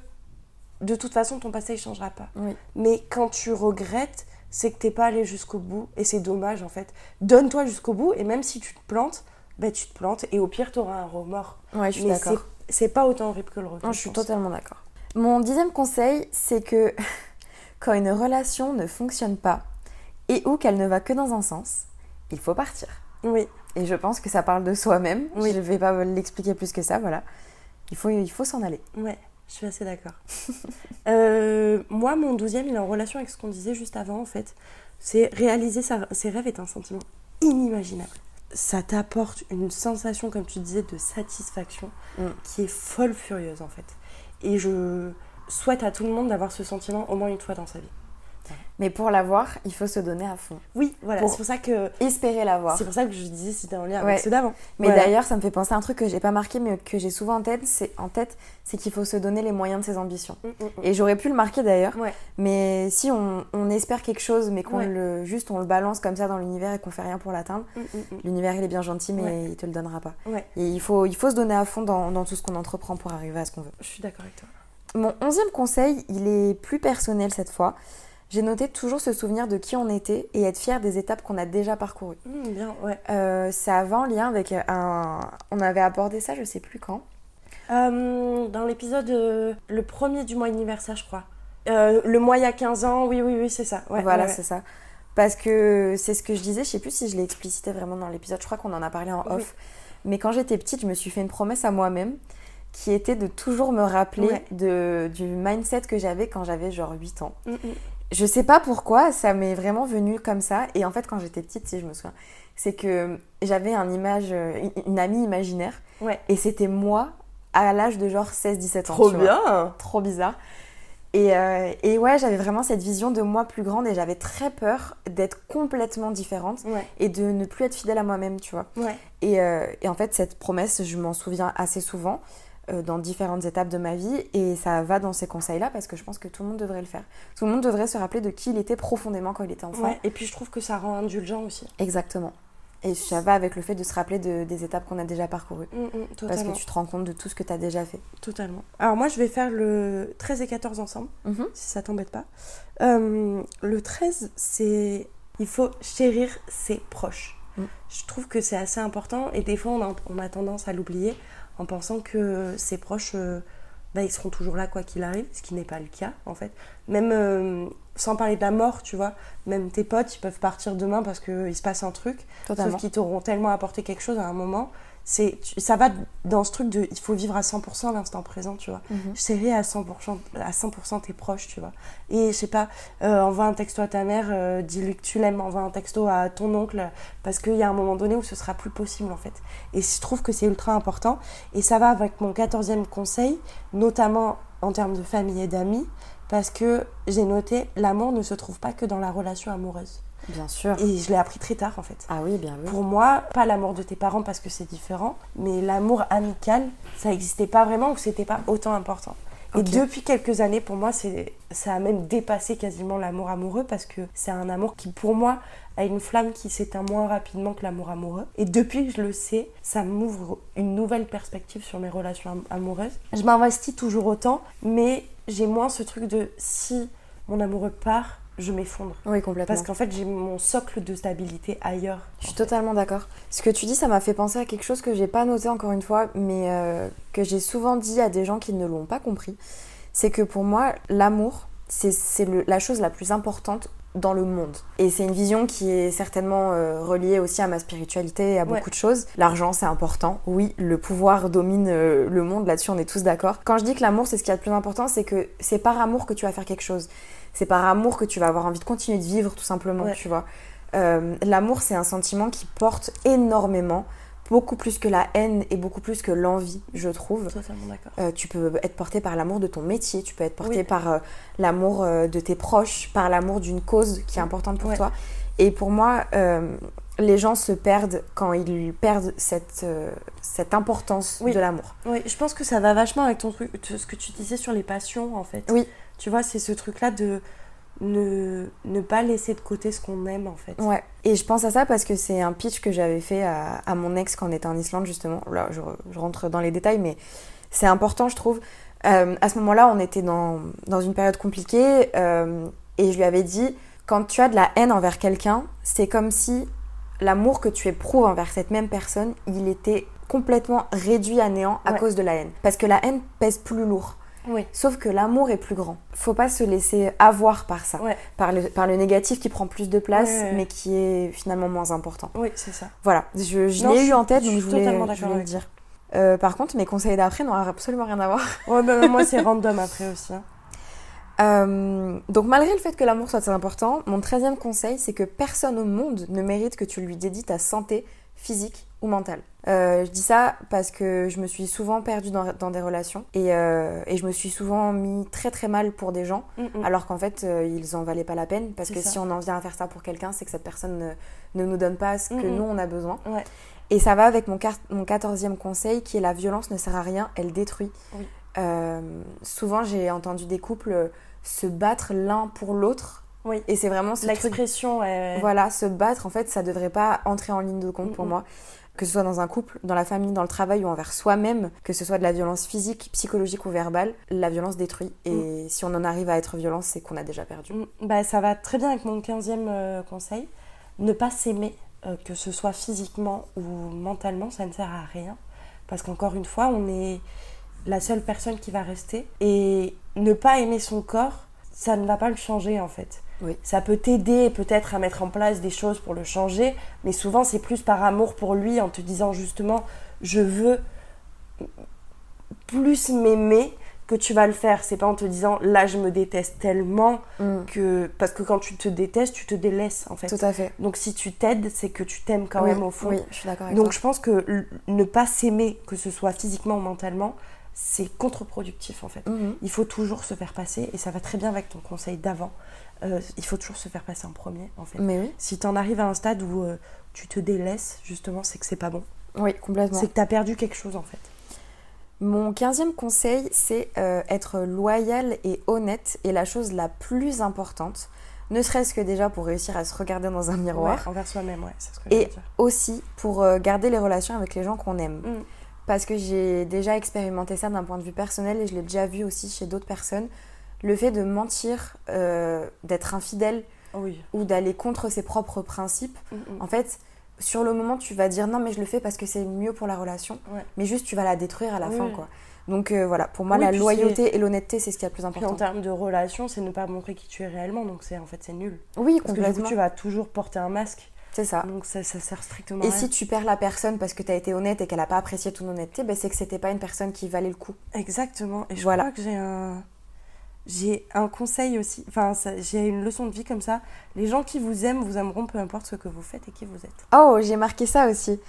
de toute façon, ton passé, il changera pas. oui. Mais quand tu regrettes, c'est que t'es pas allé jusqu'au bout. Et c'est dommage, en fait. Donne-toi jusqu'au bout, et même si tu te plantes, bah, tu te plantes. Et au pire, t'auras un remords. Ouais, je suis d'accord. c'est- pas autant horrible que le regret. Non, je suis pense. totalement d'accord. Mon dixième conseil, c'est que quand une relation ne fonctionne pas et ou qu'elle ne va que dans un sens, il faut partir. Oui. Et je pense que ça parle de soi-même. Oui. Je ne vais pas l'expliquer plus que ça, voilà. Il faut, il faut s'en aller. Ouais, je suis assez d'accord. Euh, moi, mon douzième, il est en relation avec ce qu'on disait juste avant, en fait. C'est réaliser sa- ses rêves est un sentiment inimaginable. Ça t'apporte une sensation, comme tu disais, de satisfaction Mm. qui est folle furieuse, en fait. Et je souhaite à tout le monde d'avoir ce sentiment au moins une fois dans sa vie. Mais pour l'avoir, il faut se donner à fond. Oui, voilà. C'est pour ça que Espérer l'avoir. c'est pour ça que je disais si c'était en lien Ouais. avec ceux d'avant. Mais Voilà. d'ailleurs, ça me fait penser à un truc que j'ai pas marqué, mais que j'ai souvent en tête, c'est en tête, c'est qu'il faut se donner les moyens de ses ambitions. Mm, mm, mm. Et j'aurais pu le marquer d'ailleurs, Ouais. mais si on, on espère quelque chose, mais qu'on Ouais. le juste on le balance comme ça dans l'univers et qu'on fait rien pour l'atteindre, l'univers il est bien gentil, mais il te le donnera pas. Et il faut, il faut se donner à fond dans, dans tout ce qu'on entreprend pour arriver à ce qu'on veut. je suis d'accord avec toi. Mon onzième conseil, il est plus personnel cette fois. J'ai noté toujours se souvenir de qui on était et être fier des étapes qu'on a déjà parcourues. Mm, bien, ouais. Euh, ça lien avec un. On avait abordé ça, je sais plus quand. Euh, dans l'épisode, euh, le premier du mois anniversaire, je crois. Le mois il y a 15 ans, oui, oui, oui, c'est ça. Ouais, voilà, ouais, c'est ça. Parce que c'est ce que je disais, je sais plus si je l'ai explicité vraiment dans l'épisode, je crois qu'on en a parlé en Oui. off. Mais quand j'étais petite, je me suis fait une promesse à moi-même qui était de toujours me rappeler Ouais. de, du mindset que j'avais quand j'avais genre 8 ans. Mm, mm. Je sais pas pourquoi, ça m'est vraiment venu comme ça. Et en fait, quand j'étais petite, si je me souviens, c'est que j'avais un image, euh, une- une amie imaginaire. Ouais. Et c'était moi à l'âge de genre 16-17 ans. Trop vois. bien Trop bizarre. Et, euh, et ouais, j'avais vraiment cette vision de moi plus grande et j'avais très peur d'être complètement différente Ouais, et de ne plus être fidèle à moi-même, tu vois. ouais. Et, euh, et en fait, cette promesse, je m'en souviens assez souvent dans différentes étapes de ma vie et ça va dans ces conseils-là parce que je pense que tout le monde devrait le faire. Tout le monde devrait se rappeler de qui il était profondément quand il était enfant. Ouais, Et puis je trouve que ça rend indulgent aussi. Exactement. Et ça va avec le fait de se rappeler de- des étapes qu'on a déjà parcourues. Mm, mm, Parce que tu te rends compte de tout ce que tu as déjà fait. Totalement. Alors moi, je vais faire le 13 et 14 ensemble, Mhm. si ça t'embête pas. Euh, le 13, c'est... Il faut chérir ses proches. Mm. Je trouve que c'est assez important et des fois, on a, on a tendance à l'oublier en pensant que ses proches, euh, bah, ils seront toujours là quoi qu'il arrive, ce qui n'est pas le cas en fait. Même euh, sans parler de la mort, tu vois, même tes potes, ils peuvent partir demain parce qu'il se passe un truc. Totalement. Sauf qu'ils t'auront tellement apporté quelque chose à un moment. C'est, ça va dans ce truc de il faut vivre à 100% l'instant présent, tu vois. Mhm. Chérir à 100%, à 100% tes proches, tu vois. Et je sais pas, euh, envoie un texto à ta mère, euh, dis-lui que tu l'aimes, envoie un texto à ton oncle, parce qu'il y a un moment donné où ce sera plus possible en fait. Et je trouve que c'est ultra important. Et ça va avec mon 14e conseil, notamment en termes de famille et d'amis, parce que j'ai noté l'amour ne se trouve pas que dans la relation amoureuse. Bien sûr. Et je l'ai appris très tard en fait. Ah oui, bien oui. Pour moi, pas l'amour de tes parents parce que c'est différent, mais l'amour amical, ça n'existait pas vraiment ou c'était pas autant important. Et depuis quelques années, pour moi, c'est, ça a même dépassé quasiment l'amour amoureux parce que c'est un amour qui, pour moi, a une flamme qui s'éteint moins rapidement que l'amour amoureux. Et depuis que je le sais, ça m'ouvre une nouvelle perspective sur mes relations am- amoureuses. Je m'investis toujours autant, mais j'ai moins ce truc de si mon amoureux part, je m'effondre. Oui, complètement. Parce qu'en fait, j'ai mon socle de stabilité ailleurs. Je suis totalement d'accord. Ce que tu dis, ça m'a fait penser à quelque chose que j'ai pas noté encore une fois, mais euh, que j'ai souvent dit à des gens qui ne l'ont pas compris. C'est que pour moi, l'amour, c'est le- la chose la plus importante dans le monde. Et c'est une vision qui est certainement euh, reliée aussi à ma spiritualité et à beaucoup Ouais. de choses. L'argent, c'est important. Oui, le pouvoir domine euh, le monde, là-dessus on est tous d'accord. Quand je dis que l'amour, c'est ce qu'il y a de plus important, c'est que c'est par amour que tu vas faire quelque chose. C'est par amour que tu vas avoir envie de continuer de vivre, tout simplement, Ouais. tu vois. Euh, L'amour, c'est un sentiment qui porte énormément, beaucoup plus que la haine et beaucoup plus que l'envie, je trouve. Totalement d'accord. Euh, tu peux être porté par l'amour de ton métier, tu peux être porté Oui. par euh, l'amour de tes proches, par l'amour d'une cause qui est importante pour Ouais. toi. Et pour moi, les gens se perdent quand ils perdent cette, euh, cette importance Oui. de l'amour. Oui, je pense que ça va vachement avec ton truc, ce que tu disais sur les passions en fait. Oui. Tu vois, c'est ce truc-là de ne, ne pas laisser de côté ce qu'on aime en fait. Ouais. Et je pense à ça parce que c'est un pitch que j'avais fait à, à mon ex quand on était en Islande, justement. Là, je, je rentre dans les détails, mais c'est important, je trouve. Euh, à ce moment-là, on était dans, dans une période compliquée euh, et je lui avais dit quand tu as de la haine envers quelqu'un, c'est comme si l'amour que tu éprouves envers cette même personne, il était complètement réduit à néant à Ouais. cause de la haine. Parce que la haine pèse plus lourd. Oui. Sauf que l'amour est plus grand. Faut pas se laisser avoir par ça, Ouais. par, le, par le négatif qui prend plus de place, Ouais, ouais, ouais. mais qui est finalement moins important. Oui, c'est ça. Voilà, je, je l'ai eu en tête, je donc je voulais, je voulais le dire. Euh, par contre, mes conseils d'après n'ont absolument rien à voir. Ouais, bah, moi c'est random après aussi. hein. Euh, donc malgré le fait que l'amour soit très important, mon treizième conseil, c'est que personne au monde ne mérite que tu lui dédies ta santé physique ou mentale. Euh, je dis ça parce que je me suis souvent perdue dans, des relations euh, et, je me suis souvent mis très très mal pour des gens mm, mm. alors qu'en fait ils en valaient pas la peine parce que si on en vient à faire ça pour quelqu'un c'est que cette personne ne, nous donne pas ce que mm, nous on a besoin. Et ça va avec mon, mon quatorzième conseil qui est la violence ne sert à rien, elle détruit. souvent j'ai entendu des couples se battre l'un pour l'autre. Oui. Et c'est vraiment l'expression. Voilà, se battre, en fait, ça devrait pas entrer en ligne de compte pour moi. Que ce soit dans un couple, dans la famille, dans le travail ou envers soi-même, que ce soit de la violence physique, psychologique ou verbale, la violence détruit. Et mm. si on en arrive à être violent, c'est qu'on a déjà perdu. Mm. Bah, ça va très bien avec mon quinzième euh, conseil. Ne pas s'aimer, euh, que ce soit physiquement ou mentalement, ça ne sert à rien. Parce qu'encore une fois, on est la seule personne qui va rester. Et ne pas aimer son corps, ça ne va pas le changer en fait. Oui. Ça peut t'aider peut-être à mettre en place des choses pour le changer, mais souvent c'est plus par amour pour lui en te disant justement je veux plus m'aimer que tu vas le faire. C'est pas en te disant là je me déteste tellement mm. que. Parce que quand tu te détestes, tu te délaisses en fait. Tout à fait. Donc si tu t'aides, c'est que tu t'aimes quand même au fond. Oui, je suis d'accord Donc je pense que ne pas s'aimer, que ce soit physiquement ou mentalement, c'est contre-productif en fait. Mhm. Il faut toujours se faire passer, et ça va très bien avec ton conseil d'avant. Euh, il faut toujours se faire passer en premier en fait. Mais oui. Si tu en arrives à un stade où euh, tu te délaisses, justement, c'est que c'est pas bon. Oui, complètement. C'est que tu as perdu quelque chose en fait. Mon quinzième conseil, c'est euh, être loyal et honnête, et la chose la plus importante, ne serait-ce que déjà pour réussir à se regarder dans un miroir. envers soi-même, ouais, c'est ce que Et aussi pour garder les relations avec les gens qu'on aime. Mm parce que j'ai déjà expérimenté ça d'un point de vue personnel et je l'ai déjà vu aussi chez d'autres personnes. Le fait de mentir, euh, d'être infidèle ou d'aller contre ses propres principes, mm, mm. en fait, sur le moment, tu vas dire non, mais je le fais parce que c'est mieux pour la relation, mais juste tu vas la détruire à la fin, quoi. Donc euh, voilà, pour moi, la loyauté et l'honnêteté, c'est ce qui est le plus important. en termes de relation, c'est ne pas montrer qui tu es réellement, donc c'est en fait c'est nul. Oui, Parce que du coup, tu vas toujours porter un masque. C'est ça. Donc ça, ça sert strictement Et à rien. si tu perds la personne parce que tu as été honnête et qu'elle n'a pas apprécié ton honnêteté, ben c'est que c'était pas une personne qui valait le coup. Exactement. Et je crois que j'ai un j'ai un conseil aussi, enfin j'ai une leçon de vie comme ça. Les gens qui vous aiment vous aimeront peu importe ce que vous faites et qui vous êtes. Oh, j'ai marqué ça aussi.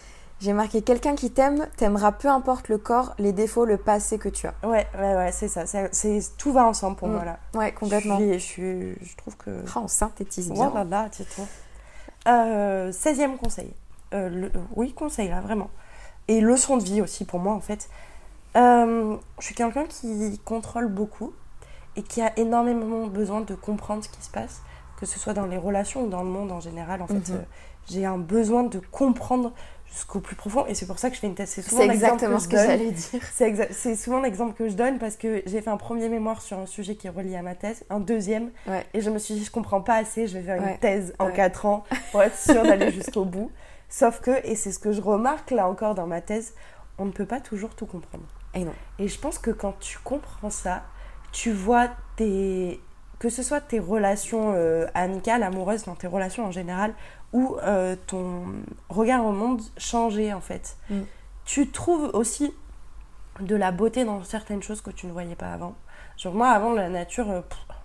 J'ai marqué quelqu'un qui t'aime t'aimera peu importe le corps, les défauts, le passé que tu as. Ouais, ouais, ouais, c'est ça. C'est tout va ensemble pour mm. moi là. Ouais, complètement. Je, je, je trouve que. Oh, on synthétise bien. Voilà, tu trouves. Euh, 16e conseil. Euh, le, oui, conseil là, vraiment. Et leçon de vie aussi pour moi en fait. Euh, je suis quelqu'un qui contrôle beaucoup et qui a énormément besoin de comprendre ce qui se passe, que ce soit dans les relations ou dans le monde en général. En fait, mhm. euh, j'ai un besoin de comprendre jusqu'au plus profond. Et c'est pour ça que je fais une thèse. C'est souvent exactement ce que, j'allais dire. C'est souvent l'exemple que je donne parce que j'ai fait un premier mémoire sur un sujet qui est relié à ma thèse, un deuxième. Et je me suis dit, je comprends pas assez, je vais faire une thèse en quatre ans pour être sûre d'aller jusqu'au bout. Sauf que, et c'est ce que je remarque là encore dans ma thèse, on ne peut pas toujours tout comprendre. Et non. Et je pense que quand tu comprends ça, tu vois tes que ce soit tes relations euh, amicales, amoureuses, dans tes relations en général, ou euh, ton regard au monde changer en fait. Mm. Tu trouves aussi de la beauté dans certaines choses que tu ne voyais pas avant. Genre moi avant la nature, euh,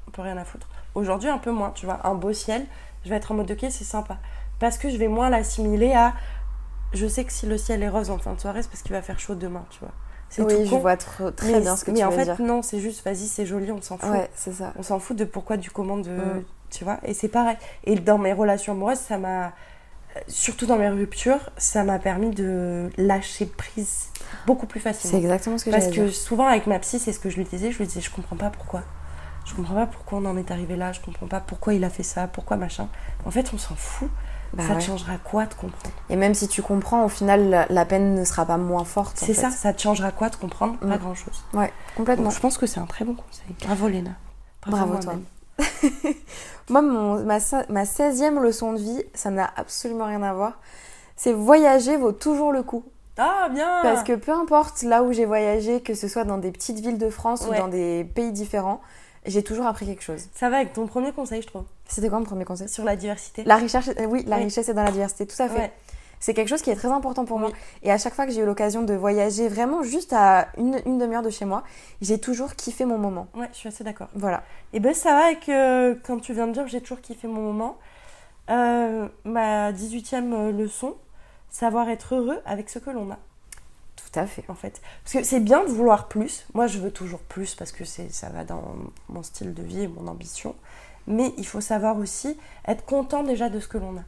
on peut rien à foutre. Aujourd'hui un peu moins, tu vois, un beau ciel, je vais être en mode ok c'est sympa. Parce que je vais moins l'assimiler à je sais que si le ciel est rose en fin de soirée, c'est parce qu'il va faire chaud demain, tu vois. Oui, je vois très bien ce que tu veux dire. Mais en fait, non, c'est juste, vas-y, c'est joli, on s'en fout. Ouais, c'est ça. On s'en fout de pourquoi, du comment, de, mm tu vois. Et c'est pareil. Et dans mes relations amoureuses, ça m'a, surtout dans mes ruptures, ça m'a permis de lâcher prise beaucoup plus facilement. C'est exactement ce que Parce que souvent avec ma psy, c'est ce que je lui disais, je lui disais, je comprends pas pourquoi. Je comprends pas pourquoi on en est arrivé là, je comprends pas pourquoi il a fait ça, pourquoi machin. En fait, on s'en fout. Bah ça te changera quoi de comprendre? Et même si tu comprends, au final, la, peine ne sera pas moins forte. C'est ça, ça te changera quoi de comprendre? Pas grand chose. Ouais, complètement. je pense que c'est un très bon conseil. Bravo Léna. Bravo, Bravo toi. Moi, mon, ma, ma 16e leçon de vie, ça n'a absolument rien à voir. C'est voyager vaut toujours le coup. Ah, bien Parce que peu importe là où j'ai voyagé, que ce soit dans des petites villes de France ou dans des pays différents, j'ai toujours appris quelque chose. Ça va avec ton premier conseil, je trouve. C'était quoi mon premier conseil? Sur la diversité. La richesse, euh, oui, la richesse est dans la diversité, tout à fait. C'est quelque chose qui est très important pour moi. Et à chaque fois que j'ai eu l'occasion de voyager vraiment juste à une, une demi-heure de chez moi, j'ai toujours kiffé mon moment. Ouais, je suis assez d'accord. Voilà. Et ben ça va avec, euh, quand tu viens de dire, j'ai toujours kiffé mon moment. Euh, ma 18e leçon, savoir être heureux avec ce que l'on a, Tout à fait. en fait. Parce que c'est bien de vouloir plus. Moi, je veux toujours plus parce que ça va dans mon style de vie et mon ambition. Mais il faut savoir aussi être content déjà de ce que l'on a.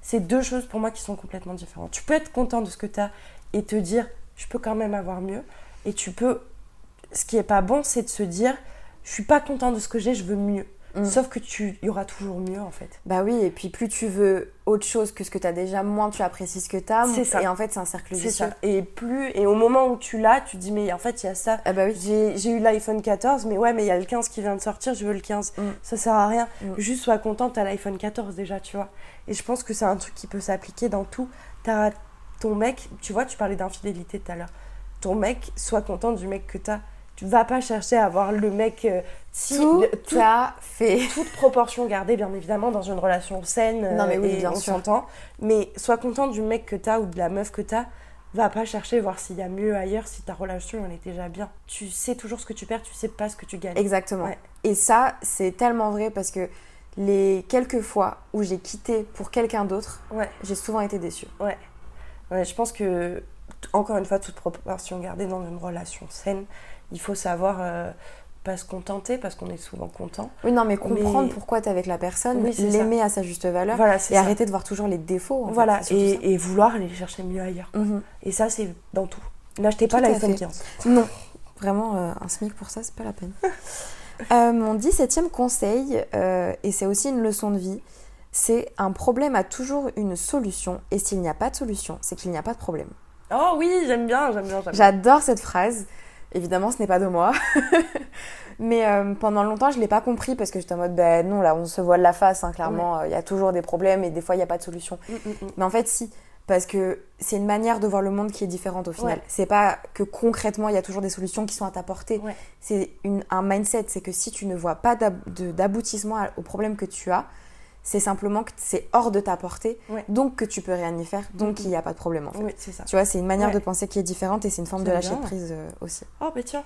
C'est deux choses pour moi qui sont complètement différentes. Tu peux être content de ce que tu as et te dire, je peux quand même avoir mieux. Et tu peux. Ce qui est pas bon, c'est de se dire, je suis pas content de ce que j'ai, je veux mieux. Mm. Sauf que tu, il y aura toujours mieux en fait. Bah oui, et puis plus tu veux autre chose que ce que tu as déjà, moins tu apprécies ce que tu as. C'est ça. Et en fait, c'est un cercle vicieux. ça. Et plus, et au moment où tu l'as, tu te dis, mais en fait, il y a ça. Ah bah oui. J'ai eu l'iPhone 14, mais ouais, mais il y a le 15 qui vient de sortir, je veux le 15. Mm. Ça sert à rien. Mm. Juste sois contente, t'as l'iPhone 14 déjà, tu vois. Et je pense que c'est un truc qui peut s'appliquer dans tout. T'as ton mec, tu vois, tu parlais d'infidélité tout à l'heure. Ton mec, sois content du mec que t'as. Tu vas pas chercher à avoir le mec. euh, si, Tout le- tout- à fait. toute proportion gardée, bien évidemment, dans une relation saine. euh, Non, mais oui, et bien on s'entend. Mais sois content du mec que t'as ou de la meuf que t'as. Va pas chercher voir s'il y a mieux ailleurs, si ta relation elle est déjà bien. Tu sais toujours ce que tu perds, tu sais pas ce que tu gagnes. Exactement. Ouais. Et ça, c'est tellement vrai parce que les quelques fois où j'ai quitté pour quelqu'un d'autre, Ouais, j'ai souvent été déçue. ouais. Ouais, je pense que, encore une fois, toute proportion gardée dans une relation saine, il faut savoir euh, pas se contenter parce qu'on est souvent content. Oui, non, mais comprendre Mais- pourquoi tu es avec la personne, Oui, l'aimer à sa juste valeur Voilà, et ça. arrêter de voir toujours les défauts. en. Voilà, et, et vouloir aller chercher mieux ailleurs. Mhm. Et ça, c'est dans tout. N'achetez pas l'iPhone fait. 15. Non, vraiment, euh, un SMIC pour ça, c'est pas la peine. Euh, mon 17e conseil, euh, et c'est aussi une leçon de vie, c'est un problème a toujours une solution, et s'il n'y a pas de solution, c'est qu'il n'y a pas de problème. Oh oui, j'aime bien, j'aime bien, j'aime bien. J'adore cette phrase. Évidemment, ce n'est pas de moi. Mais euh, pendant longtemps, je ne l'ai pas compris parce que j'étais en mode, ben non, là, on se voit de la face, hein, clairement, euh, il y a toujours des problèmes et des fois, il n'y a pas de solution. Mm, mm, mm. Mais en fait, si, parce que c'est une manière de voir le monde qui est différente au final. Ouais. C'est pas que concrètement, il y a toujours des solutions qui sont à ta portée. Ouais. C'est un mindset, c'est que si tu ne vois pas d'aboutissement au problème que tu as, c'est simplement que c'est hors de ta portée, Ouais. donc que tu peux rien y faire, donc Mm, il n'y a pas de problème en fait. Oui, c'est ça. Tu vois, c'est une manière Ouais. de penser qui est différente et c'est une forme de lâcher bien. prise euh, aussi. Oh, bah tiens.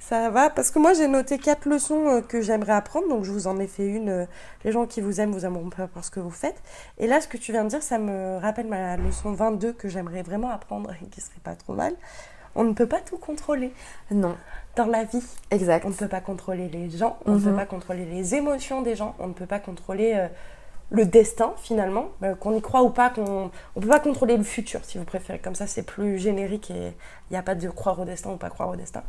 Ça va, parce que moi j'ai noté quatre leçons euh, que j'aimerais apprendre, donc je vous en ai fait une. euh, les gens qui vous aiment vous aimeront pas parce que vous faites. Et là, ce que tu viens de dire, ça me rappelle ma leçon 22 que j'aimerais vraiment apprendre et qui serait pas trop mal. On ne peut pas tout contrôler Non, dans la vie. exact. On ne peut pas contrôler les gens, on ne peut Mhm. pas contrôler les émotions des gens, on ne peut pas contrôler euh, le destin finalement, euh, qu'on y croit ou pas, qu'on on peut pas contrôler le futur si vous préférez. Comme ça, c'est plus générique et il n'y a pas de croire au destin ou pas croire au destin.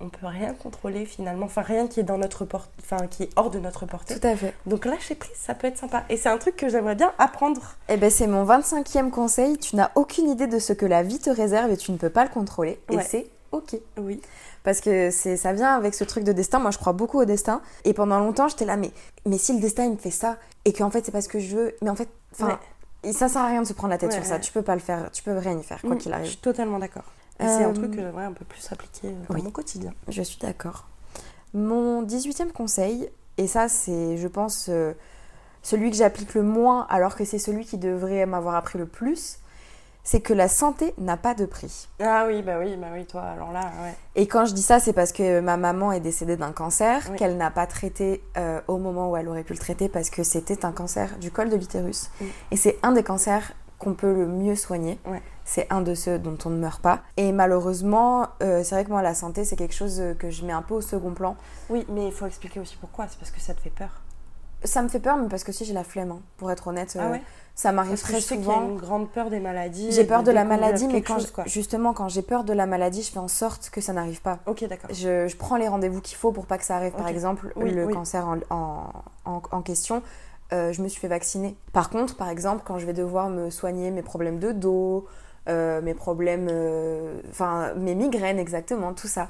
On peut rien contrôler finalement, enfin rien qui est dans notre porte, enfin qui est hors de notre portée. Tout à fait. Donc lâcher prise, ça peut être sympa. Et c'est un truc que j'aimerais bien apprendre. Eh ben, c'est mon 25e conseil. Tu n'as aucune idée de ce que la vie te réserve et tu ne peux pas le contrôler. Et c'est ok. Oui. Parce que c'est, ça vient avec ce truc de destin. Moi, je crois beaucoup au destin. Et pendant longtemps, j'étais là, mais, mais si le destin, il me fait ça, et qu'en fait, c'est pas ce que je veux, mais en fait, enfin, et ça sert à rien de se prendre la tête Ouais, sur ça. ouais. Tu peux pas le faire, tu peux rien y faire, quoi Mm, qu'il Je arrive. suis totalement d'accord. Et c'est un Euh, truc que j'aimerais un peu plus appliquer euh, dans oui. mon quotidien. Je suis d'accord. Mon 18e conseil, et ça, c'est, je pense, euh, celui que j'applique le moins, alors que c'est celui qui devrait m'avoir appris le plus, c'est que la santé n'a pas de prix. Ah oui, bah oui, bah oui, toi, alors là, ouais. Et quand je dis ça, c'est parce que ma maman est décédée d'un cancer Oui. qu'elle n'a pas traité euh, au moment où elle aurait pu le traiter parce que c'était un cancer du col de l'utérus. Oui. Et c'est un des cancers qu'on peut le mieux soigner. Ouais. C'est un de ceux dont on ne meurt pas. Et malheureusement, euh, c'est vrai que moi, la santé, c'est quelque chose que je mets un peu au second plan. Oui, mais il faut expliquer aussi pourquoi. C'est parce que ça te fait peur. Ça me fait peur, mais parce que si j'ai la flemme, hein, pour être honnête. Ah euh, ouais ça m'arrive très je sais qu'il y a souvent. une grande peur des maladies. J'ai peur de la maladie, mais quand chose, justement, quand j'ai peur de la maladie, je fais en sorte que ça n'arrive pas. Ok, d'accord. Je, je prends les rendez-vous qu'il faut pour pas que ça arrive. Par exemple, Oui, le oui. cancer en, en- en- en question, euh, je me suis fait vacciner. Par contre, par exemple, quand je vais devoir me soigner mes problèmes de dos, euh, mes problèmes, euh, enfin mes migraines exactement, tout ça,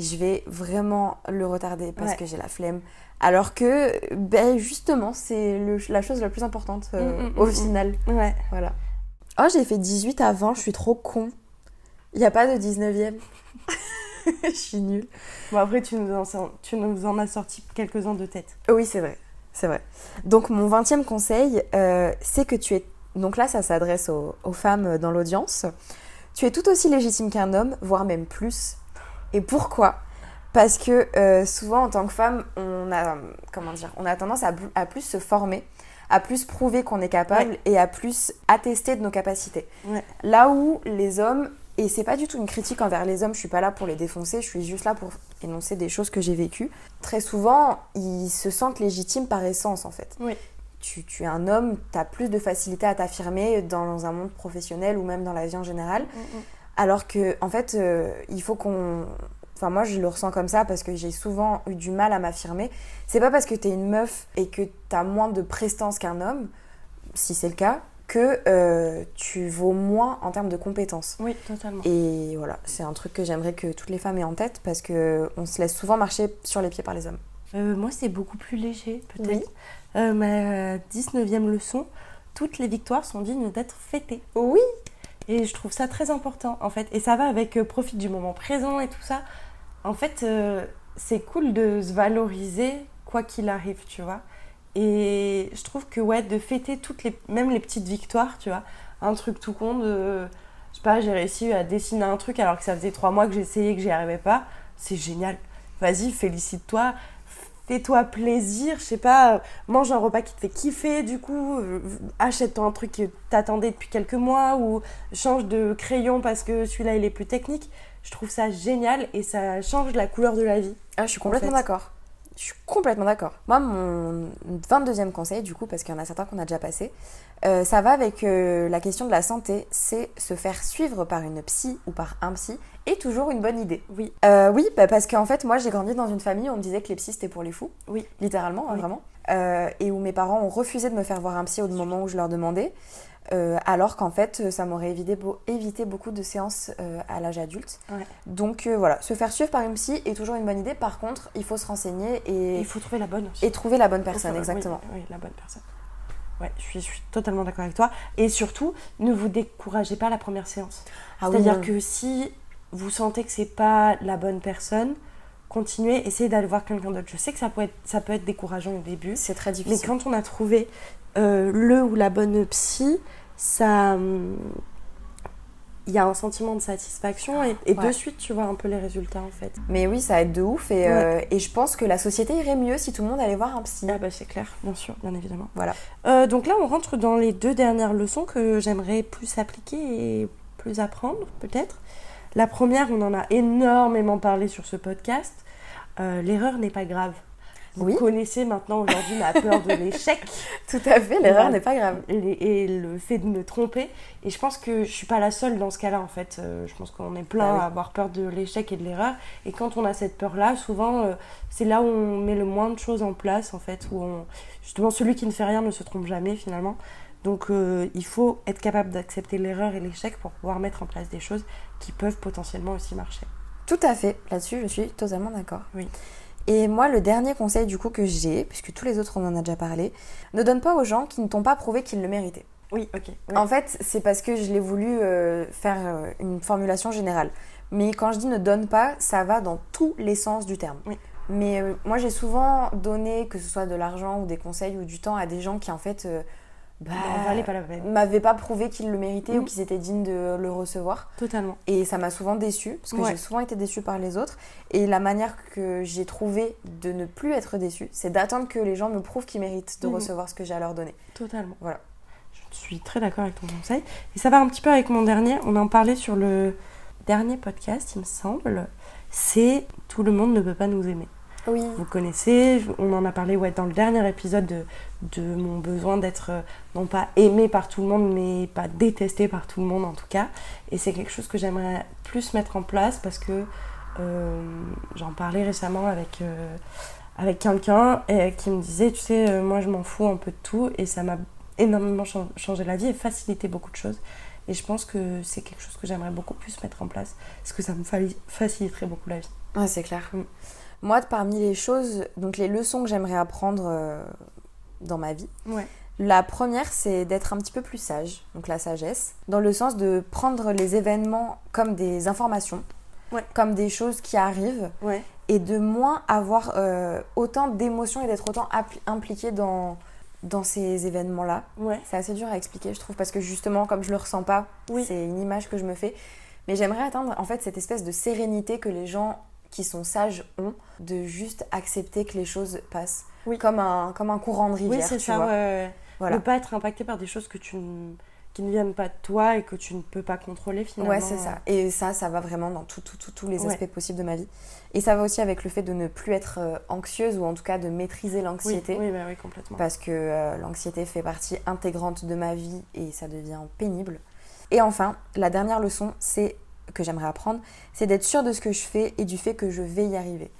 je vais vraiment le retarder parce Ouais. que j'ai la flemme. Alors que, ben justement, c'est le- la chose la plus importante euh, Mm, mm, au mm, mm. final. Ouais. Voilà. Oh, j'ai fait 18 avant, je suis trop con. Il n'y a pas de 19e. je suis nulle. Bon, après, tu nous, en, sor- tu nous en as sorti quelques-uns de tête. Oui, c'est vrai. C'est vrai. Donc, mon 20e conseil, euh, c'est que tu es Donc là, ça s'adresse aux, aux femmes dans l'audience. Tu es tout aussi légitime qu'un homme, voire même plus. Et pourquoi? Parce que euh, souvent, en tant que femme, on a, comment dire, on a tendance à, plus se former, à plus prouver qu'on est capable Ouais. et à plus attester de nos capacités. Ouais. Là où les hommes, et c'est pas du tout une critique envers les hommes, je suis pas là pour les défoncer, je suis juste là pour énoncer des choses que j'ai vécues. Très souvent, ils se sentent légitimes par essence en fait. Oui. Tu, tu es un homme, tu as plus de facilité à t'affirmer dans un monde professionnel ou même dans la vie en général. Alors que, en fait, euh, il faut qu'on. Enfin, moi, je le ressens comme ça parce que j'ai souvent eu du mal à m'affirmer. C'est pas parce que t'es une meuf et que t'as moins de prestance qu'un homme, si c'est le cas, que euh, tu vaux moins en termes de compétences. Oui, totalement. Et voilà, c'est un truc que j'aimerais que toutes les femmes aient en tête parce que on se laisse souvent marcher sur les pieds par les hommes. Euh, moi, c'est beaucoup plus léger, peut-être. Oui. Euh, ma 19e leçon, toutes les victoires sont dignes d'être fêtées. Oui. Et je trouve ça très important, en fait. Et ça va avec profite du moment présent et tout ça. En fait, euh, c'est cool de se valoriser quoi qu'il arrive, tu vois. Et je trouve que, ouais, de fêter toutes les, même les petites victoires, tu vois. Un truc tout con de, je sais pas, j'ai réussi à dessiner un truc alors que ça faisait trois mois que j'essayais que j'y arrivais pas. C'est génial. Vas-y, félicite-toi. Fais-toi plaisir, je sais pas, euh, mange un repas qui te fait kiffer, du coup, euh, achète-toi un truc que t'attendais depuis quelques mois ou change de crayon parce que celui-là il est plus technique. Je trouve ça génial et ça change la couleur de la vie. Ah, je suis complètement fait. d'accord. Je suis complètement d'accord. Moi, mon 22e conseil, du coup, parce qu'il y en a certains qu'on a déjà passé, euh, ça va avec euh, la question de la santé. C'est se faire suivre par une psy ou par un psy est toujours une bonne idée. Oui. Euh, oui, bah, parce qu'en fait, moi, j'ai grandi dans une famille où on me disait que les psys, c'était pour les fous. Oui. Littéralement, hein, Oui. vraiment. Et où mes parents ont refusé de me faire voir un psy au moment où je leur demandais. Euh, alors qu'en fait, ça m'aurait évité, beau- évité beaucoup de séances euh, à l'âge adulte. Ouais. Donc euh, voilà, se faire suivre par une psy est toujours une bonne idée. Par contre, il faut se renseigner et, Il faut trouver la bonne aussi. et trouver la bonne personne, exactement. Oui, oui, la bonne personne. Ouais, je suis, je suis totalement d'accord avec toi. Et surtout, ne vous découragez pas à la première séance. Ah C'est-à-dire que si vous sentez que c'est pas la bonne personne, continuez, essayez d'aller voir quelqu'un d'autre. Je sais que ça peut être, ça peut être décourageant au début, c'est très mais difficile. quand on a trouvé euh, le ou la bonne psy, ça. hum, Il y a un sentiment de satisfaction et, et Ouais. de suite tu vois un peu les résultats en fait. Mais oui, ça aide de ouf et, euh, et je pense que la société irait mieux si tout le monde allait voir un psy. Ah bah c'est clair, bien sûr, bien évidemment. Voilà. Euh, donc là on rentre dans les deux dernières leçons que j'aimerais plus appliquer et plus apprendre peut-être. La première, on en a énormément parlé sur ce podcast. Euh, L'erreur n'est pas grave. Vous Oui. connaissez maintenant aujourd'hui ma peur de l'échec Tout à fait, l'erreur n'est pas grave. et, le fait de me tromper. Et je pense que je suis pas la seule dans ce cas-là en fait. Euh, je pense qu'on est plein Ah oui. à avoir peur de l'échec et de l'erreur. Et quand on a cette peur-là, souvent euh, c'est là où on met le moins de choses en place en fait. Où on... Justement, celui qui ne fait rien ne se trompe jamais finalement. Donc euh, il faut être capable d'accepter l'erreur et l'échec pour pouvoir mettre en place des choses qui peuvent potentiellement aussi marcher. Tout à fait, là-dessus je suis totalement d'accord. Oui. Et moi, le dernier conseil du coup que j'ai, puisque tous les autres on en a déjà parlé, ne donne pas aux gens qui ne t'ont pas prouvé qu'ils le méritaient. Oui, ok. oui. En fait, c'est parce que je l'ai voulu euh, faire euh, une formulation générale. Mais quand je dis ne donne pas, ça va dans tous les sens du terme. Oui. Mais euh, moi, j'ai souvent donné, que ce soit de l'argent ou des conseils ou du temps à des gens qui, en fait, bah, n'en valait pas la peine. m'avaient pas prouvé qu'ils le méritaient ou qu'ils étaient dignes de le recevoir. Totalement. Et ça m'a souvent déçue, parce que Ouais. j'ai souvent été déçue par les autres. Et la manière que j'ai trouvé de ne plus être déçue, c'est d'attendre que les gens me prouvent qu'ils méritent de Mhm. recevoir ce que j'ai à leur donner. Totalement. Voilà. Je suis très d'accord avec ton conseil. Et ça va un petit peu avec mon dernier. On en parlait sur le dernier podcast, il me semble. C'est tout le monde ne peut pas nous aimer. Oui. Vous connaissez, on en a parlé ouais, dans le dernier épisode de, de mon besoin d'être euh, non pas aimé par tout le monde, mais pas détesté par tout le monde en tout cas. Et c'est quelque chose que j'aimerais plus mettre en place parce que euh, j'en parlais récemment avec, euh, avec quelqu'un qui me disait, tu sais, euh, moi je m'en fous un peu de tout et ça m'a énormément chan- changé la vie et facilité beaucoup de choses. Et je pense que c'est quelque chose que j'aimerais beaucoup plus mettre en place parce que ça me fa- faciliterait beaucoup la vie. Ouais, c'est clair. Mm. Moi, parmi les choses, donc les leçons que j'aimerais apprendre euh, dans ma vie, Ouais. la première, c'est d'être un petit peu plus sage, donc la sagesse, dans le sens de prendre les événements comme des informations, Ouais. comme des choses qui arrivent, Ouais. et de moins avoir euh, autant d'émotions et d'être autant impliqué dans, dans ces événements-là. C'est assez dur à expliquer, je trouve, parce que justement, comme je le ressens pas, Oui. c'est une image que je me fais. Mais j'aimerais atteindre en fait cette espèce de sérénité que les gens qui sont sages ont, de juste accepter que les choses passent. Oui. Comme un, comme un courant de rivière. Oui, c'est ça, vois. ouais, ouais. Voilà. Ne pas être impacté par des choses que tu ne- qui ne viennent pas de toi et que tu ne peux pas contrôler finalement. Ouais, c'est ça. Et ça, ça va vraiment dans tout, tout, tout- tous les Ouais. aspects possibles de ma vie. Et ça va aussi avec le fait de ne plus être euh, anxieuse ou en tout cas de maîtriser Oui, l'anxiété. oui, bah oui, complètement. Parce que euh, l'anxiété fait partie intégrante de ma vie et ça devient pénible. Et enfin, la dernière leçon, c'est que j'aimerais apprendre, c'est d'être sûre de ce que je fais et du fait que je vais y arriver.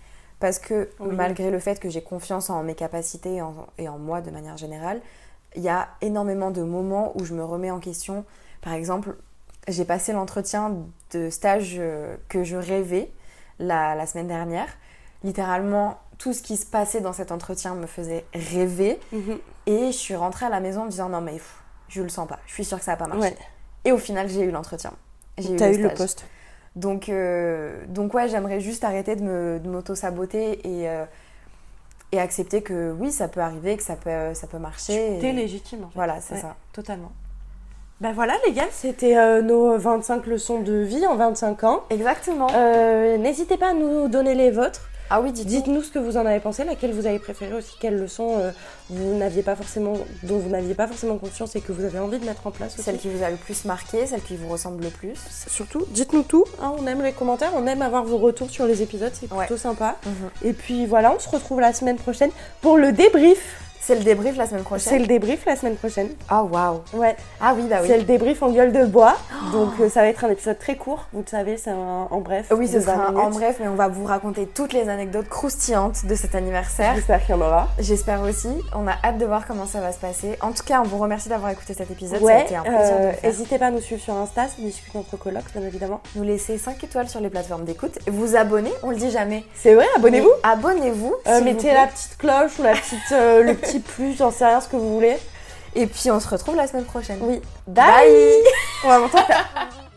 Parce que Oui. malgré le fait que j'ai confiance en mes capacités et en, et en moi de manière générale, il y a énormément de moments où je me remets en question. Par exemple, j'ai passé l'entretien de stage euh, que je rêvais la, la semaine dernière. Littéralement, tout ce qui se passait dans cet entretien me faisait rêver. Mhm. Et je suis rentrée à la maison en me disant non mais pff, je le sens pas, je suis sûre que ça va pas marcher. Ouais. Et au final j'ai eu l'entretien. J'ai T'as eu le stage. poste. Donc, euh, donc ouais, j'aimerais juste arrêter de m'auto-saboter et, euh, et accepter que oui, ça peut arriver, que ça peut, ça peut marcher. T'es et- légitime en fait. Voilà, c'est Ouais, ça. Totalement. Ben voilà les gars, c'était euh, nos 25 leçons de vie en 25 ans. Exactement. N'hésitez pas à nous donner les vôtres. Ah oui, dites-nous. Dites-nous ce que vous en avez pensé, laquelle vous avez préféré aussi, quelles leçons euh, vous n'aviez pas forcément, dont vous n'aviez pas forcément conscience et que vous avez envie de mettre en place aussi. Celle qui vous a le plus marqué, celle qui vous ressemble le plus. Surtout, dites-nous tout. hein, on aime les commentaires, on aime avoir vos retours sur les épisodes, c'est Ouais. plutôt sympa. Mhm. Et puis voilà, on se retrouve la semaine prochaine pour le débrief. C'est le débrief la semaine C'est prochaine. le débrief la semaine prochaine. Ah waouh. Ouais. Ah oui, bah oui. C'est le débrief en gueule de bois. Donc euh, ça va être un épisode très court, vous le savez, c'est un- en bref. Oui, ce sera 20 un- en bref, mais on va vous raconter toutes les anecdotes croustillantes de cet anniversaire. J'espère qu'il y en aura. J'espère aussi. On a hâte de voir comment ça va se passer. En tout cas, on vous remercie d'avoir écouté cet épisode. ça a Ouais, été un plaisir euh, n'hésitez pas à nous suivre sur Insta, c'est discute entre colocs, bien évidemment. Nous laisser 5 étoiles sur les plateformes d'écoute. Vous abonner, on le dit jamais. C'est vrai, abonnez-vous. Abonnez-vous. Euh, vous mettez la petite cloche ou la petite, le petit plus, j'en sais rien, ce que vous voulez. Et puis on se retrouve la semaine prochaine. Oui. Bye. On va monter.